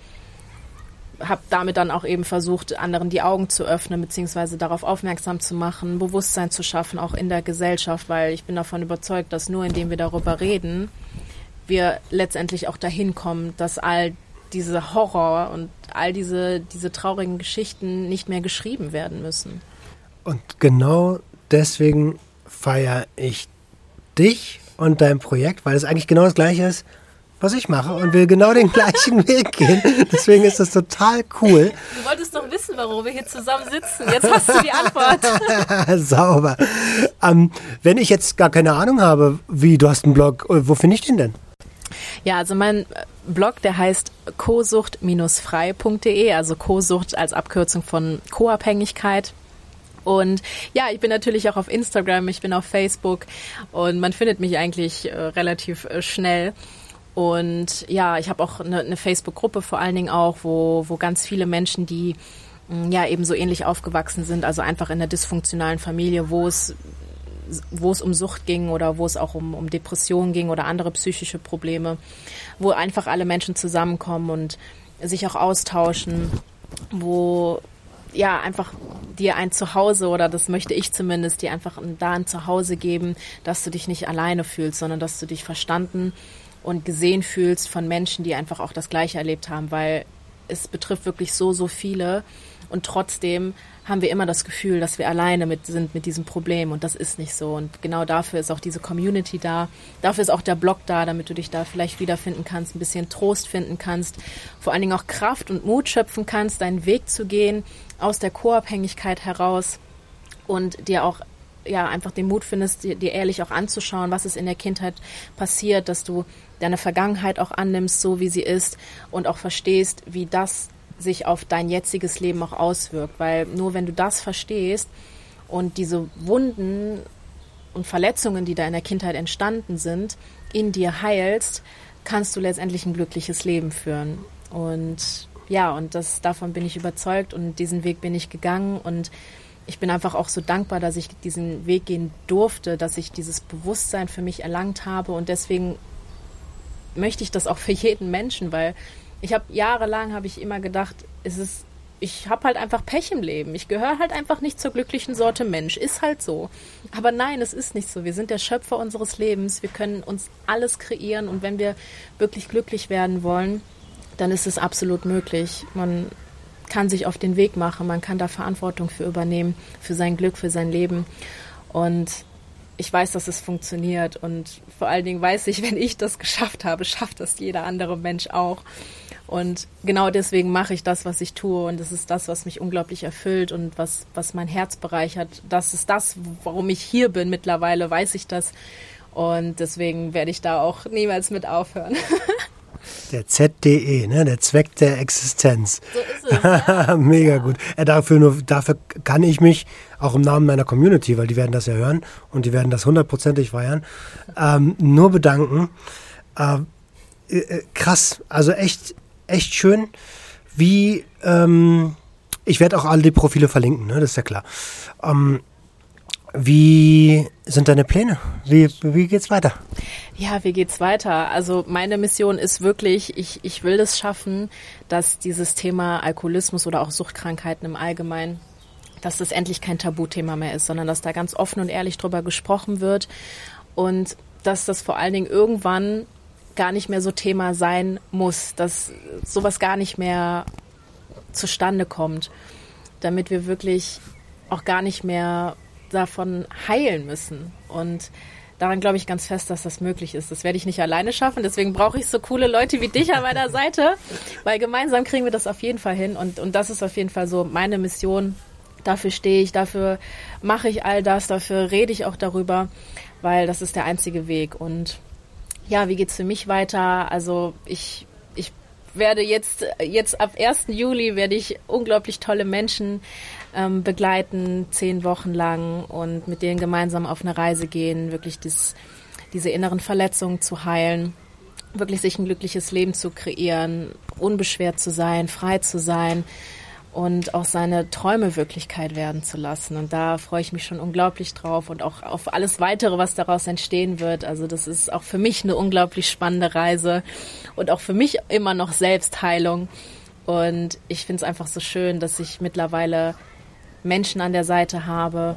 habe damit dann auch eben versucht, anderen die Augen zu öffnen, beziehungsweise darauf aufmerksam zu machen, Bewusstsein zu schaffen, auch in der Gesellschaft, weil ich bin davon überzeugt, dass nur indem wir darüber reden, wir letztendlich auch dahin kommen, dass all diese Horror und all diese, diese traurigen Geschichten nicht mehr geschrieben werden müssen. Und genau deswegen feiere ich dich und dein Projekt, weil es eigentlich genau das gleiche ist, was ich mache und will genau den gleichen Weg gehen. Deswegen ist das total cool. Du wolltest doch wissen, warum wir hier zusammen sitzen. Jetzt hast du die Antwort. Sauber. Ähm, wenn ich jetzt gar keine Ahnung habe, wie du hast einen Blog, äh, wo finde ich den denn? Ja, also mein äh, Blog, der heißt kosucht-frei.de, also Kosucht als Abkürzung von Co-Abhängigkeit. Und ja, ich bin natürlich auch auf Instagram, ich bin auf Facebook und man findet mich eigentlich äh, relativ äh, schnell. Und ja, ich habe auch eine, eine Facebook-Gruppe vor allen Dingen auch, wo, wo ganz viele Menschen, die mm, ja eben so ähnlich aufgewachsen sind, also einfach in einer dysfunktionalen Familie, wo es wo es um Sucht ging oder wo es auch um, um Depressionen ging oder andere psychische Probleme, wo einfach alle Menschen zusammenkommen und sich auch austauschen, wo ja einfach dir ein Zuhause oder das möchte ich zumindest dir einfach da ein Zuhause geben, dass du dich nicht alleine fühlst, sondern dass du dich verstanden und gesehen fühlst von Menschen, die einfach auch das Gleiche erlebt haben, weil es betrifft wirklich so, so viele. Und trotzdem haben wir immer das Gefühl, dass wir alleine mit sind mit diesem Problem und das ist nicht so. Und genau dafür ist auch diese Community da, dafür ist auch der Blog da, damit du dich da vielleicht wiederfinden kannst, ein bisschen Trost finden kannst, vor allen Dingen auch Kraft und Mut schöpfen kannst, deinen Weg zu gehen aus der Co-Abhängigkeit heraus und dir auch ja einfach den Mut findest, dir, dir ehrlich auch anzuschauen, was ist in der Kindheit passiert, dass du deine Vergangenheit auch annimmst, so wie sie ist und auch verstehst, wie das sich auf dein jetziges Leben auch auswirkt. Weil nur wenn du das verstehst und diese Wunden und Verletzungen, die da in der Kindheit entstanden sind, in dir heilst, kannst du letztendlich ein glückliches Leben führen. Und ja, und das, davon bin ich überzeugt und diesen Weg bin ich gegangen und ich bin einfach auch so dankbar, dass ich diesen Weg gehen durfte, dass ich dieses Bewusstsein für mich erlangt habe und deswegen möchte ich das auch für jeden Menschen, weil ich habe jahrelang habe ich immer gedacht, es ist ich habe halt einfach Pech im Leben. Ich gehöre halt einfach nicht zur glücklichen Sorte Mensch. Ist halt so. Aber nein, es ist nicht so. Wir sind der Schöpfer unseres Lebens. Wir können uns alles kreieren und wenn wir wirklich glücklich werden wollen, dann ist es absolut möglich. Man kann sich auf den Weg machen, man kann da Verantwortung für übernehmen, für sein Glück, für sein Leben. Und ich weiß, dass es funktioniert und vor allen Dingen weiß ich, wenn ich das geschafft habe, schafft das jeder andere Mensch auch. Und genau deswegen mache ich das, was ich tue und das ist das, was mich unglaublich erfüllt und was, was mein Herz bereichert. Das ist das, warum ich hier bin. Mittlerweile weiß ich das und deswegen werde ich da auch niemals mit aufhören. Der ZDE, ne? der Zweck der Existenz. So ist es. Ja. Mega gut. Äh, dafür, nur, dafür kann ich mich auch im Namen meiner Community, weil die werden das ja hören und die werden das hundertprozentig feiern, ähm, nur bedanken. Äh, äh, krass, also echt, echt schön, wie ähm, ich werde auch alle die Profile verlinken, ne? das ist ja klar. Ähm, wie sind deine Pläne? Wie, wie geht's weiter? Ja, wie geht's weiter? Also meine Mission ist wirklich, ich, ich will es schaffen, dass dieses Thema Alkoholismus oder auch Suchtkrankheiten im Allgemeinen, dass das endlich kein Tabuthema mehr ist, sondern dass da ganz offen und ehrlich drüber gesprochen wird und dass das vor allen Dingen irgendwann gar nicht mehr so Thema sein muss, dass sowas gar nicht mehr zustande kommt, damit wir wirklich auch gar nicht mehr davon heilen müssen. Und daran glaube ich ganz fest, dass das möglich ist. Das werde ich nicht alleine schaffen. Deswegen brauche ich so coole Leute wie dich an meiner Seite, weil gemeinsam kriegen wir das auf jeden Fall hin. Und, und das ist auf jeden Fall so meine Mission, dafür stehe ich, dafür mache ich all das, dafür rede ich auch darüber, weil das ist der einzige Weg. Und ja, wie geht's für mich weiter? Also ich, ich werde jetzt, jetzt ab 1. Juli werde ich unglaublich tolle Menschen ähm, begleiten, zehn Wochen lang und mit denen gemeinsam auf eine Reise gehen, wirklich das, diese inneren Verletzungen zu heilen, wirklich sich ein glückliches Leben zu kreieren, unbeschwert zu sein, frei zu sein, und auch seine Träume Wirklichkeit werden zu lassen. Und da freue ich mich schon unglaublich drauf und auch auf alles weitere, was daraus entstehen wird. Also das ist auch für mich eine unglaublich spannende Reise und auch für mich immer noch Selbstheilung. Und ich finde es einfach so schön, dass ich mittlerweile Menschen an der Seite habe,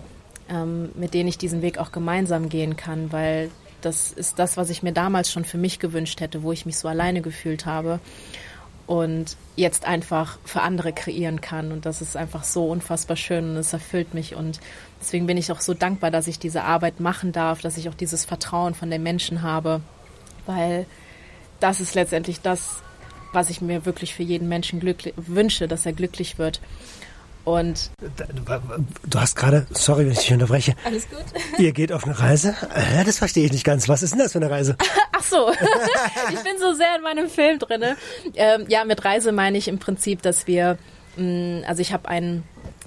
ähm, mit denen ich diesen Weg auch gemeinsam gehen kann, weil das ist das, was ich mir damals schon für mich gewünscht hätte, wo ich mich so alleine gefühlt habe und jetzt einfach für andere kreieren kann. Und das ist einfach so unfassbar schön und es erfüllt mich. Und deswegen bin ich auch so dankbar, dass ich diese Arbeit machen darf, dass ich auch dieses Vertrauen von den Menschen habe, weil das ist letztendlich das, was ich mir wirklich für jeden Menschen wünsche, dass er glücklich wird. Und du hast gerade, sorry, wenn ich dich unterbreche. Alles gut. Ihr geht auf eine Reise? Das verstehe ich nicht ganz. Was ist denn das für eine Reise? Ach so, ich bin so sehr in meinem Film drinne. Ähm, ja, mit Reise meine ich im Prinzip, dass wir, mh, mm, also ich habe einen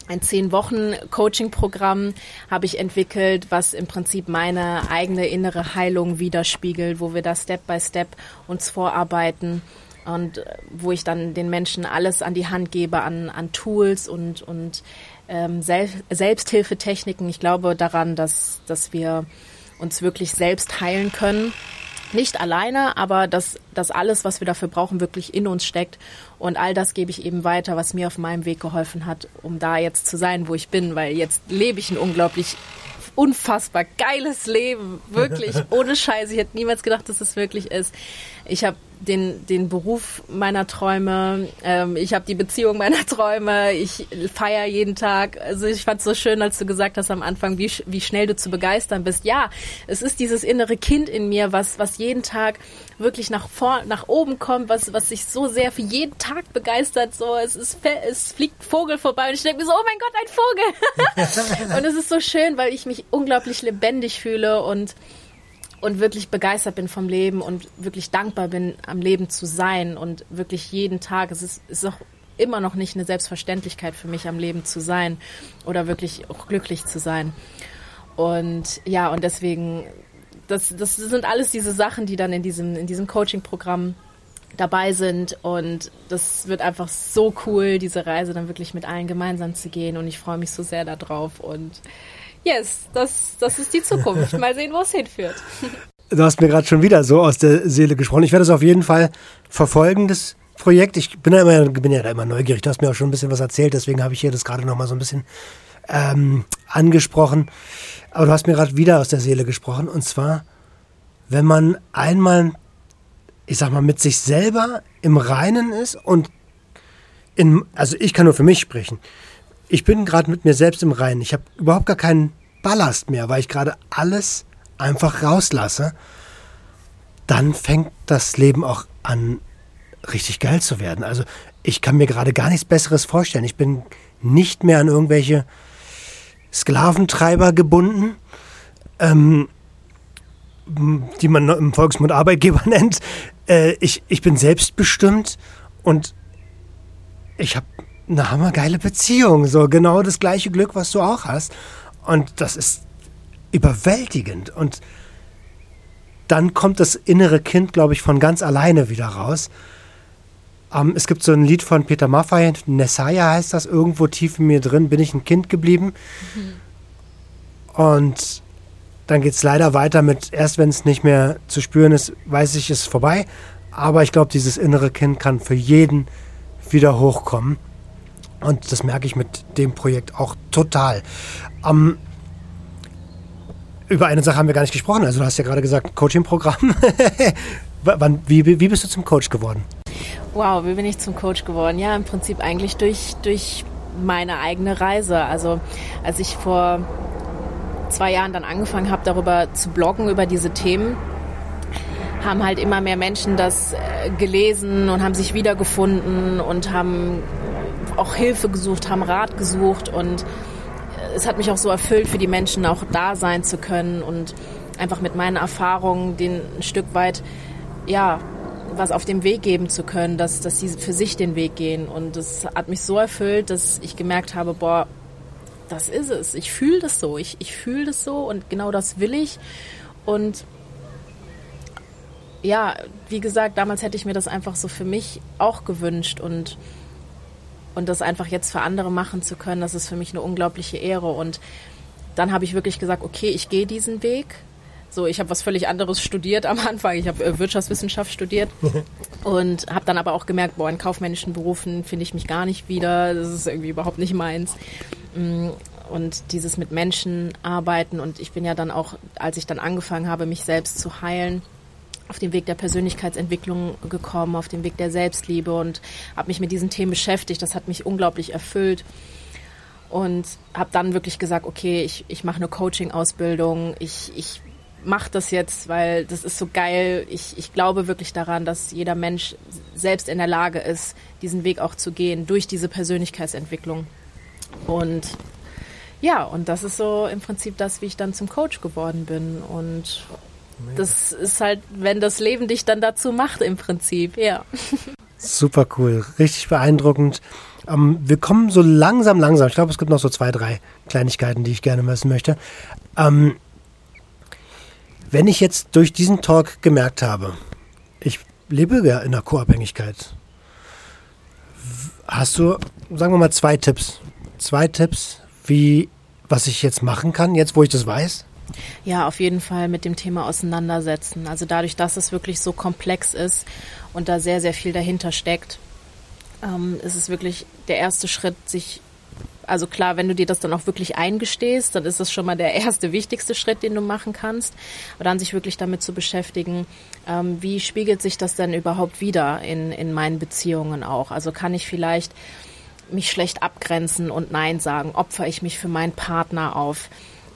ein zehn Wochen Coaching-Programm habe ich entwickelt, was im Prinzip meine eigene innere Heilung widerspiegelt, wo wir da Step by Step uns vorarbeiten und äh, wo ich dann den Menschen alles an die Hand gebe an, an Tools und, und ähm, Sel Selbsthilfetechniken. Ich glaube daran, dass, dass wir uns wirklich selbst heilen können. Nicht alleine, aber dass, dass alles, was wir dafür brauchen, wirklich in uns steckt. Und all das gebe ich eben weiter, was mir auf meinem Weg geholfen hat, um da jetzt zu sein, wo ich bin, weil jetzt lebe ich ein unglaublich unfassbar geiles Leben, wirklich ohne Scheiße. Ich hätte niemals gedacht, dass es wirklich ist. Ich habe den, den Beruf meiner Träume, ähm, ich habe die Beziehung meiner Träume, ich feiere jeden Tag. Also ich fand es so schön, als du gesagt hast am Anfang, wie, wie schnell du zu begeistern bist. Ja, es ist dieses innere Kind in mir, was, was jeden Tag wirklich nach vor, nach oben kommt, was, was sich so sehr für jeden Tag begeistert. So, es ist, es fliegt Vogel vorbei und ich denke mir so, oh mein Gott, ein Vogel! und es ist so schön, weil ich mich unglaublich lebendig fühle und und wirklich begeistert bin vom Leben und wirklich dankbar bin, am Leben zu sein und wirklich jeden Tag. Es ist, ist auch immer noch nicht eine Selbstverständlichkeit für mich, am Leben zu sein oder wirklich auch glücklich zu sein. Und ja, und deswegen, das, das sind alles diese Sachen, die dann in diesem, in diesem Coaching-Programm dabei sind und das wird einfach so cool, diese Reise dann wirklich mit allen gemeinsam zu gehen und ich freue mich so sehr darauf und yes, das, das ist die Zukunft. Mal sehen, wo es hinführt. Du hast mir gerade schon wieder so aus der Seele gesprochen. Ich werde es auf jeden Fall verfolgen, das Projekt. Ich bin ja, immer, bin ja da immer neugierig. Du hast mir auch schon ein bisschen was erzählt, deswegen habe ich hier das gerade noch mal so ein bisschen ähm, angesprochen. Aber du hast mir gerade wieder aus der Seele gesprochen. Und zwar, wenn man einmal, ich sag mal, mit sich selber im Reinen ist und in, also ich kann nur für mich sprechen ich bin gerade mit mir selbst im Reinen. Ich habe überhaupt gar keinen Ballast mehr, weil ich gerade alles einfach rauslasse. Dann fängt das Leben auch an, richtig geil zu werden. Also ich kann mir gerade gar nichts Besseres vorstellen. Ich bin nicht mehr an irgendwelche Sklaventreiber gebunden, ähm, die man im Volksmund Arbeitgeber nennt. Äh, ich, ich bin selbstbestimmt und ich habe eine hammergeile Beziehung. So genau das gleiche Glück, was du auch hast. Und das ist überwältigend. Und dann kommt das innere Kind, glaube ich, von ganz alleine wieder raus. Ähm, es gibt so ein Lied von Peter Maffay, Nessaya heißt das, irgendwo tief in mir drin bin ich ein Kind geblieben. Mhm. Und dann geht es leider weiter mit, erst wenn es nicht mehr zu spüren ist, weiß ich, ist vorbei. Aber ich glaube, dieses innere Kind kann für jeden wieder hochkommen. Und das merke ich mit dem Projekt auch total. Ähm, über eine Sache haben wir gar nicht gesprochen. Also du hast ja gerade gesagt, Coaching-Programm. wie, wie bist du zum Coach geworden? Wow, wie bin ich zum Coach geworden? Ja, im Prinzip eigentlich durch, durch meine eigene Reise. Also als ich vor zwei Jahren dann angefangen habe, darüber zu bloggen, über diese Themen, haben halt immer mehr Menschen das äh, gelesen und haben sich wiedergefunden und haben auch Hilfe gesucht, haben Rat gesucht und es hat mich auch so erfüllt, für die Menschen auch da sein zu können und einfach mit meinen Erfahrungen den ein Stück weit, ja, was auf dem Weg geben zu können, dass, dass sie für sich den Weg gehen. Und das hat mich so erfüllt, dass ich gemerkt habe, boah, das ist es. Ich fühle das so. Ich, ich fühle das so und genau das will ich. Und ja, wie gesagt, damals hätte ich mir das einfach so für mich auch gewünscht und, und das einfach jetzt für andere machen zu können, das ist für mich eine unglaubliche Ehre. Und dann habe ich wirklich gesagt, okay, ich gehe diesen Weg. So, ich habe was völlig anderes studiert am Anfang. Ich habe äh, Wirtschaftswissenschaft studiert und habe dann aber auch gemerkt, boah, in kaufmännischen Berufen finde ich mich gar nicht wieder. Das ist irgendwie überhaupt nicht meins. Mm, und dieses mit Menschen arbeiten und ich bin ja dann auch, als ich dann angefangen habe, mich selbst zu heilen, auf den Weg der Persönlichkeitsentwicklung gekommen, auf den Weg der Selbstliebe und habe mich mit diesen Themen beschäftigt. Das hat mich unglaublich erfüllt und habe dann wirklich gesagt, okay, ich, ich mache eine Coaching-Ausbildung, ich, ich mache das jetzt, weil das ist so geil. Ich, ich glaube wirklich daran, dass jeder Mensch selbst in der Lage ist, diesen Weg auch zu gehen durch diese Persönlichkeitsentwicklung. Und ja, und das ist so im Prinzip das, wie ich dann zum Coach geworden bin. Und das ist halt, wenn das Leben dich dann dazu macht, im Prinzip, ja. Super cool, richtig beeindruckend. Ähm, wir kommen so langsam, langsam. Ich glaube, es gibt noch so zwei, drei Kleinigkeiten, die ich gerne messen möchte. Ähm, wenn ich jetzt durch diesen Talk gemerkt habe, ich lebe ja in einer Co-Abhängigkeit, hast du, sagen wir mal, zwei Tipps. Zwei Tipps, wie, was ich jetzt machen kann, jetzt wo ich das weiß? Ja, auf jeden Fall mit dem Thema auseinandersetzen. Also dadurch, dass es wirklich so komplex ist und da sehr, sehr viel dahinter steckt, ähm, ist es wirklich der erste Schritt, sich also klar, wenn du dir das dann auch wirklich eingestehst, dann ist das schon mal der erste wichtigste Schritt, den du machen kannst. Aber dann sich wirklich damit zu beschäftigen, ähm, wie spiegelt sich das denn überhaupt wieder in, in meinen Beziehungen auch? Also kann ich vielleicht mich schlecht abgrenzen und Nein sagen? Opfer ich mich für meinen Partner auf?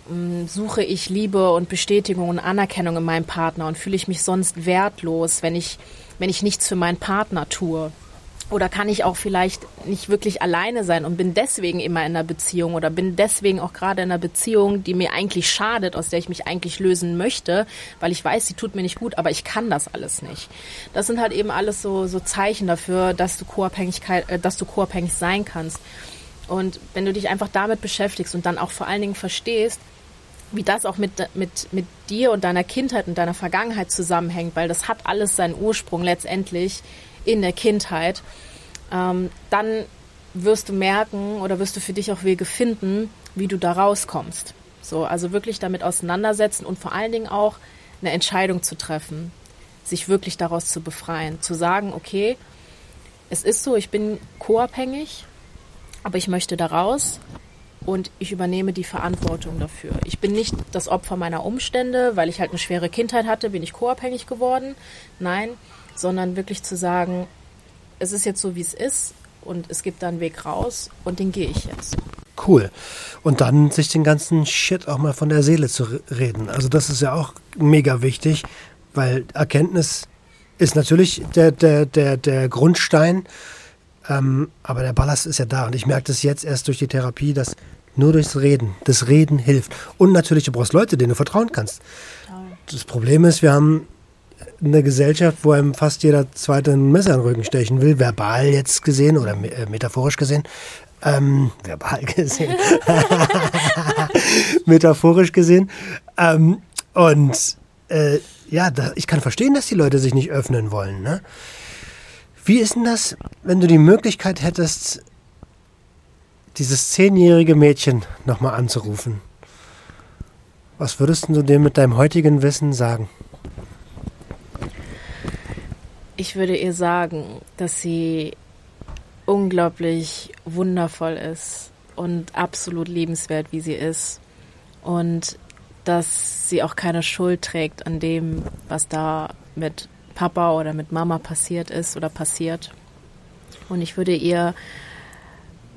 Ähm, suche ich Liebe und Bestätigung und Anerkennung in meinem Partner und fühle ich mich sonst wertlos, wenn ich, wenn ich nichts für meinen Partner tue? Oder kann ich auch vielleicht nicht wirklich alleine sein und bin deswegen immer in einer Beziehung oder bin deswegen auch gerade in einer Beziehung, die mir eigentlich schadet, aus der ich mich eigentlich lösen möchte, weil ich weiß, sie tut mir nicht gut, aber ich kann das alles nicht. Das sind halt eben alles so, so Zeichen dafür, dass du Co-Abhängigkeit, äh, dass du co-abhängig sein kannst. Und wenn du dich einfach damit beschäftigst und dann auch vor allen Dingen verstehst, wie das auch mit, mit, mit dir und deiner Kindheit und deiner Vergangenheit zusammenhängt, weil das hat alles seinen Ursprung letztendlich in der Kindheit, ähm, dann wirst du merken oder wirst du für dich auch Wege finden, wie du da rauskommst. So, also wirklich damit auseinandersetzen und vor allen Dingen auch eine Entscheidung zu treffen, sich wirklich daraus zu befreien, zu sagen, okay, es ist so, ich bin co-abhängig, aber ich möchte da raus und ich übernehme die Verantwortung dafür. Ich bin nicht das Opfer meiner Umstände, weil ich halt eine schwere Kindheit hatte, bin ich co-abhängig geworden. Nein, sondern wirklich zu sagen, es ist jetzt so, wie es ist und es gibt da einen Weg raus und den gehe ich jetzt. Cool. Und dann sich den ganzen Shit auch mal von der Seele zu reden. Also das ist ja auch mega wichtig, weil Erkenntnis ist natürlich der, der, der, der Grundstein, ähm, aber der Ballast ist ja da. Und ich merke das jetzt erst durch die Therapie, dass nur durchs Reden, das Reden hilft. Und natürlich, du brauchst Leute, denen du vertrauen kannst. Das Problem ist, wir haben eine Gesellschaft, wo einem fast jeder zweite ein Messer in den Rücken stechen will, verbal jetzt gesehen oder äh, metaphorisch gesehen. Ähm, verbal gesehen. metaphorisch gesehen. Ähm, und äh, ja, da, ich kann verstehen, dass die Leute sich nicht öffnen wollen. Ne? Wie ist denn das, wenn du die Möglichkeit hättest, dieses zehnjährige Mädchen nochmal anzurufen? Was würdest du dem mit deinem heutigen Wissen sagen? Ich würde ihr sagen, dass sie unglaublich wundervoll ist und absolut liebenswert, wie sie ist. Und dass sie auch keine Schuld trägt an dem, was da mit Papa oder mit Mama passiert ist oder passiert. Und ich würde ihr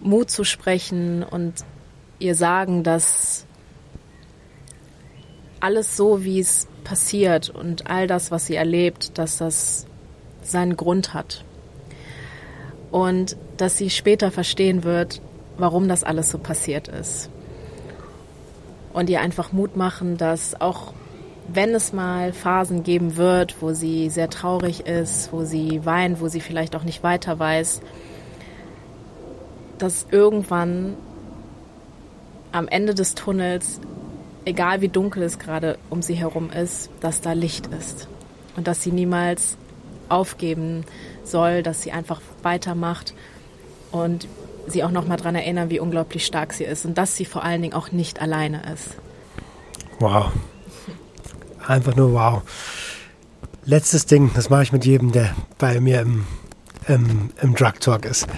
Mut zu sprechen und ihr sagen, dass alles so, wie es passiert und all das, was sie erlebt, dass das seinen Grund hat. und dass sie später verstehen wird, warum das alles so passiert ist. Und ihr einfach Mut machen, dass auch wenn es mal Phasen geben wird, wo sie sehr traurig ist, wo sie weint, wo sie vielleicht auch nicht weiter weiß, dass irgendwann am Ende des Tunnels, egal wie dunkel es gerade um sie herum ist, dass da Licht ist und dass sie niemals aufgeben soll, dass sie einfach weitermacht und sie auch nochmal daran erinnern, wie unglaublich stark sie ist und dass sie vor allen Dingen auch nicht alleine ist. Wow. Einfach nur wow. Letztes Ding, das mache ich mit jedem, der bei mir im, im, im Drug Talk ist.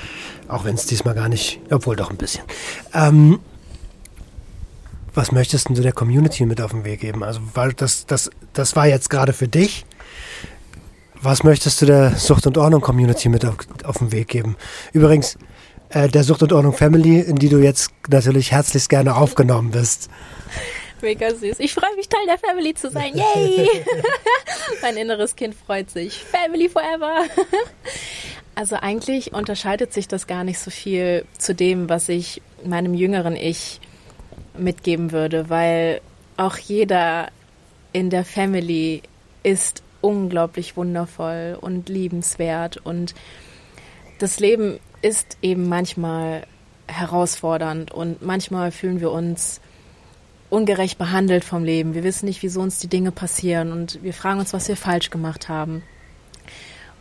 Auch wenn es diesmal gar nicht, obwohl doch ein bisschen. Ähm, was möchtest du der Community mit auf den Weg geben? Also, weil das, das, das war jetzt gerade für dich. Was möchtest du der Sucht und Ordnung Community mit auf, auf den Weg geben? Übrigens, äh, der Sucht und Ordnung Family, in die du jetzt natürlich herzlichst gerne aufgenommen bist. Mega süß. Ich freue mich, Teil der Family zu sein. Yay! mein inneres Kind freut sich. Family forever! Also eigentlich unterscheidet sich das gar nicht so viel zu dem, was ich meinem jüngeren Ich mitgeben würde, weil auch jeder in der Family ist unglaublich wundervoll und liebenswert und das Leben ist eben manchmal herausfordernd und manchmal fühlen wir uns ungerecht behandelt vom Leben. Wir wissen nicht, wieso uns die Dinge passieren und wir fragen uns, was wir falsch gemacht haben.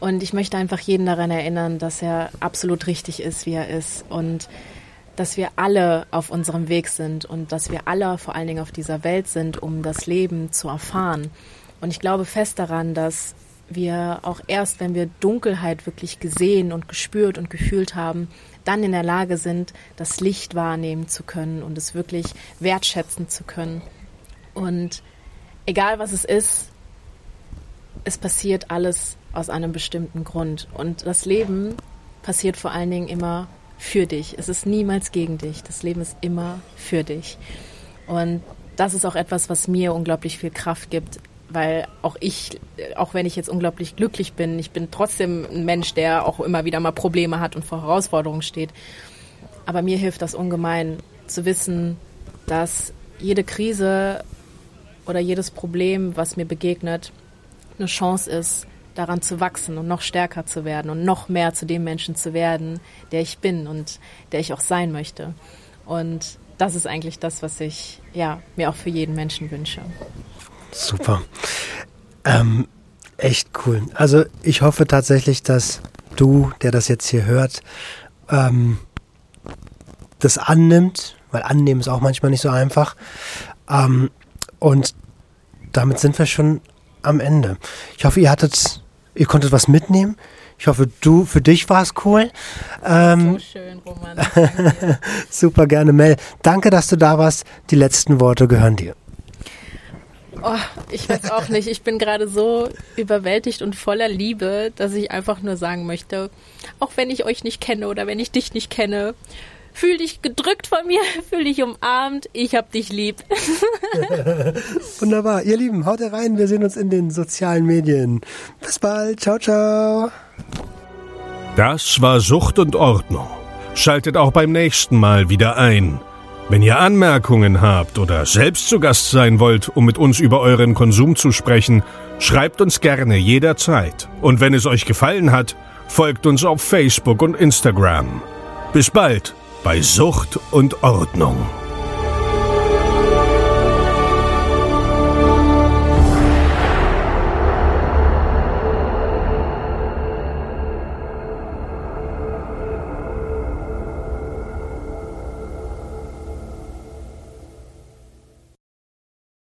Und ich möchte einfach jeden daran erinnern, dass er absolut richtig ist, wie er ist und dass wir alle auf unserem Weg sind und dass wir alle vor allen Dingen auf dieser Welt sind, um das Leben zu erfahren. Und ich glaube fest daran, dass wir auch erst, wenn wir Dunkelheit wirklich gesehen und gespürt und gefühlt haben, dann in der Lage sind, das Licht wahrnehmen zu können und es wirklich wertschätzen zu können. Und egal was es ist, es passiert alles aus einem bestimmten Grund. Und das Leben passiert vor allen Dingen immer für dich. Es ist niemals gegen dich. Das Leben ist immer für dich. Und das ist auch etwas, was mir unglaublich viel Kraft gibt, weil auch ich, auch wenn ich jetzt unglaublich glücklich bin, ich bin trotzdem ein Mensch, der auch immer wieder mal Probleme hat und vor Herausforderungen steht. Aber mir hilft das ungemein zu wissen, dass jede Krise oder jedes Problem, was mir begegnet, eine Chance ist, daran zu wachsen und noch stärker zu werden und noch mehr zu dem Menschen zu werden, der ich bin und der ich auch sein möchte. Und das ist eigentlich das, was ich ja, mir auch für jeden Menschen wünsche. Super. Ähm, echt cool. Also ich hoffe tatsächlich, dass du, der das jetzt hier hört, ähm, das annimmt, weil annehmen ist auch manchmal nicht so einfach. Ähm, und damit sind wir schon am Ende. Ich hoffe, ihr hattet, ihr konntet was mitnehmen. Ich hoffe, du, für dich war es cool. Ähm, so schön, Roman. super gerne, Mel. Danke, dass du da warst. Die letzten Worte gehören dir. Oh, ich weiß auch nicht. Ich bin gerade so überwältigt und voller Liebe, dass ich einfach nur sagen möchte, auch wenn ich euch nicht kenne oder wenn ich dich nicht kenne, fühl dich gedrückt von mir, fühl dich umarmt, ich hab dich lieb. Wunderbar. Ihr Lieben, haut rein, wir sehen uns in den sozialen Medien. Bis bald. Ciao, ciao. Das war Sucht und Ordnung. Schaltet auch beim nächsten Mal wieder ein. Wenn ihr Anmerkungen habt oder selbst zu Gast sein wollt, um mit uns über euren Konsum zu sprechen, schreibt uns gerne jederzeit. Und wenn es euch gefallen hat, folgt uns auf Facebook und Instagram. Bis bald bei Sucht und Ordnung.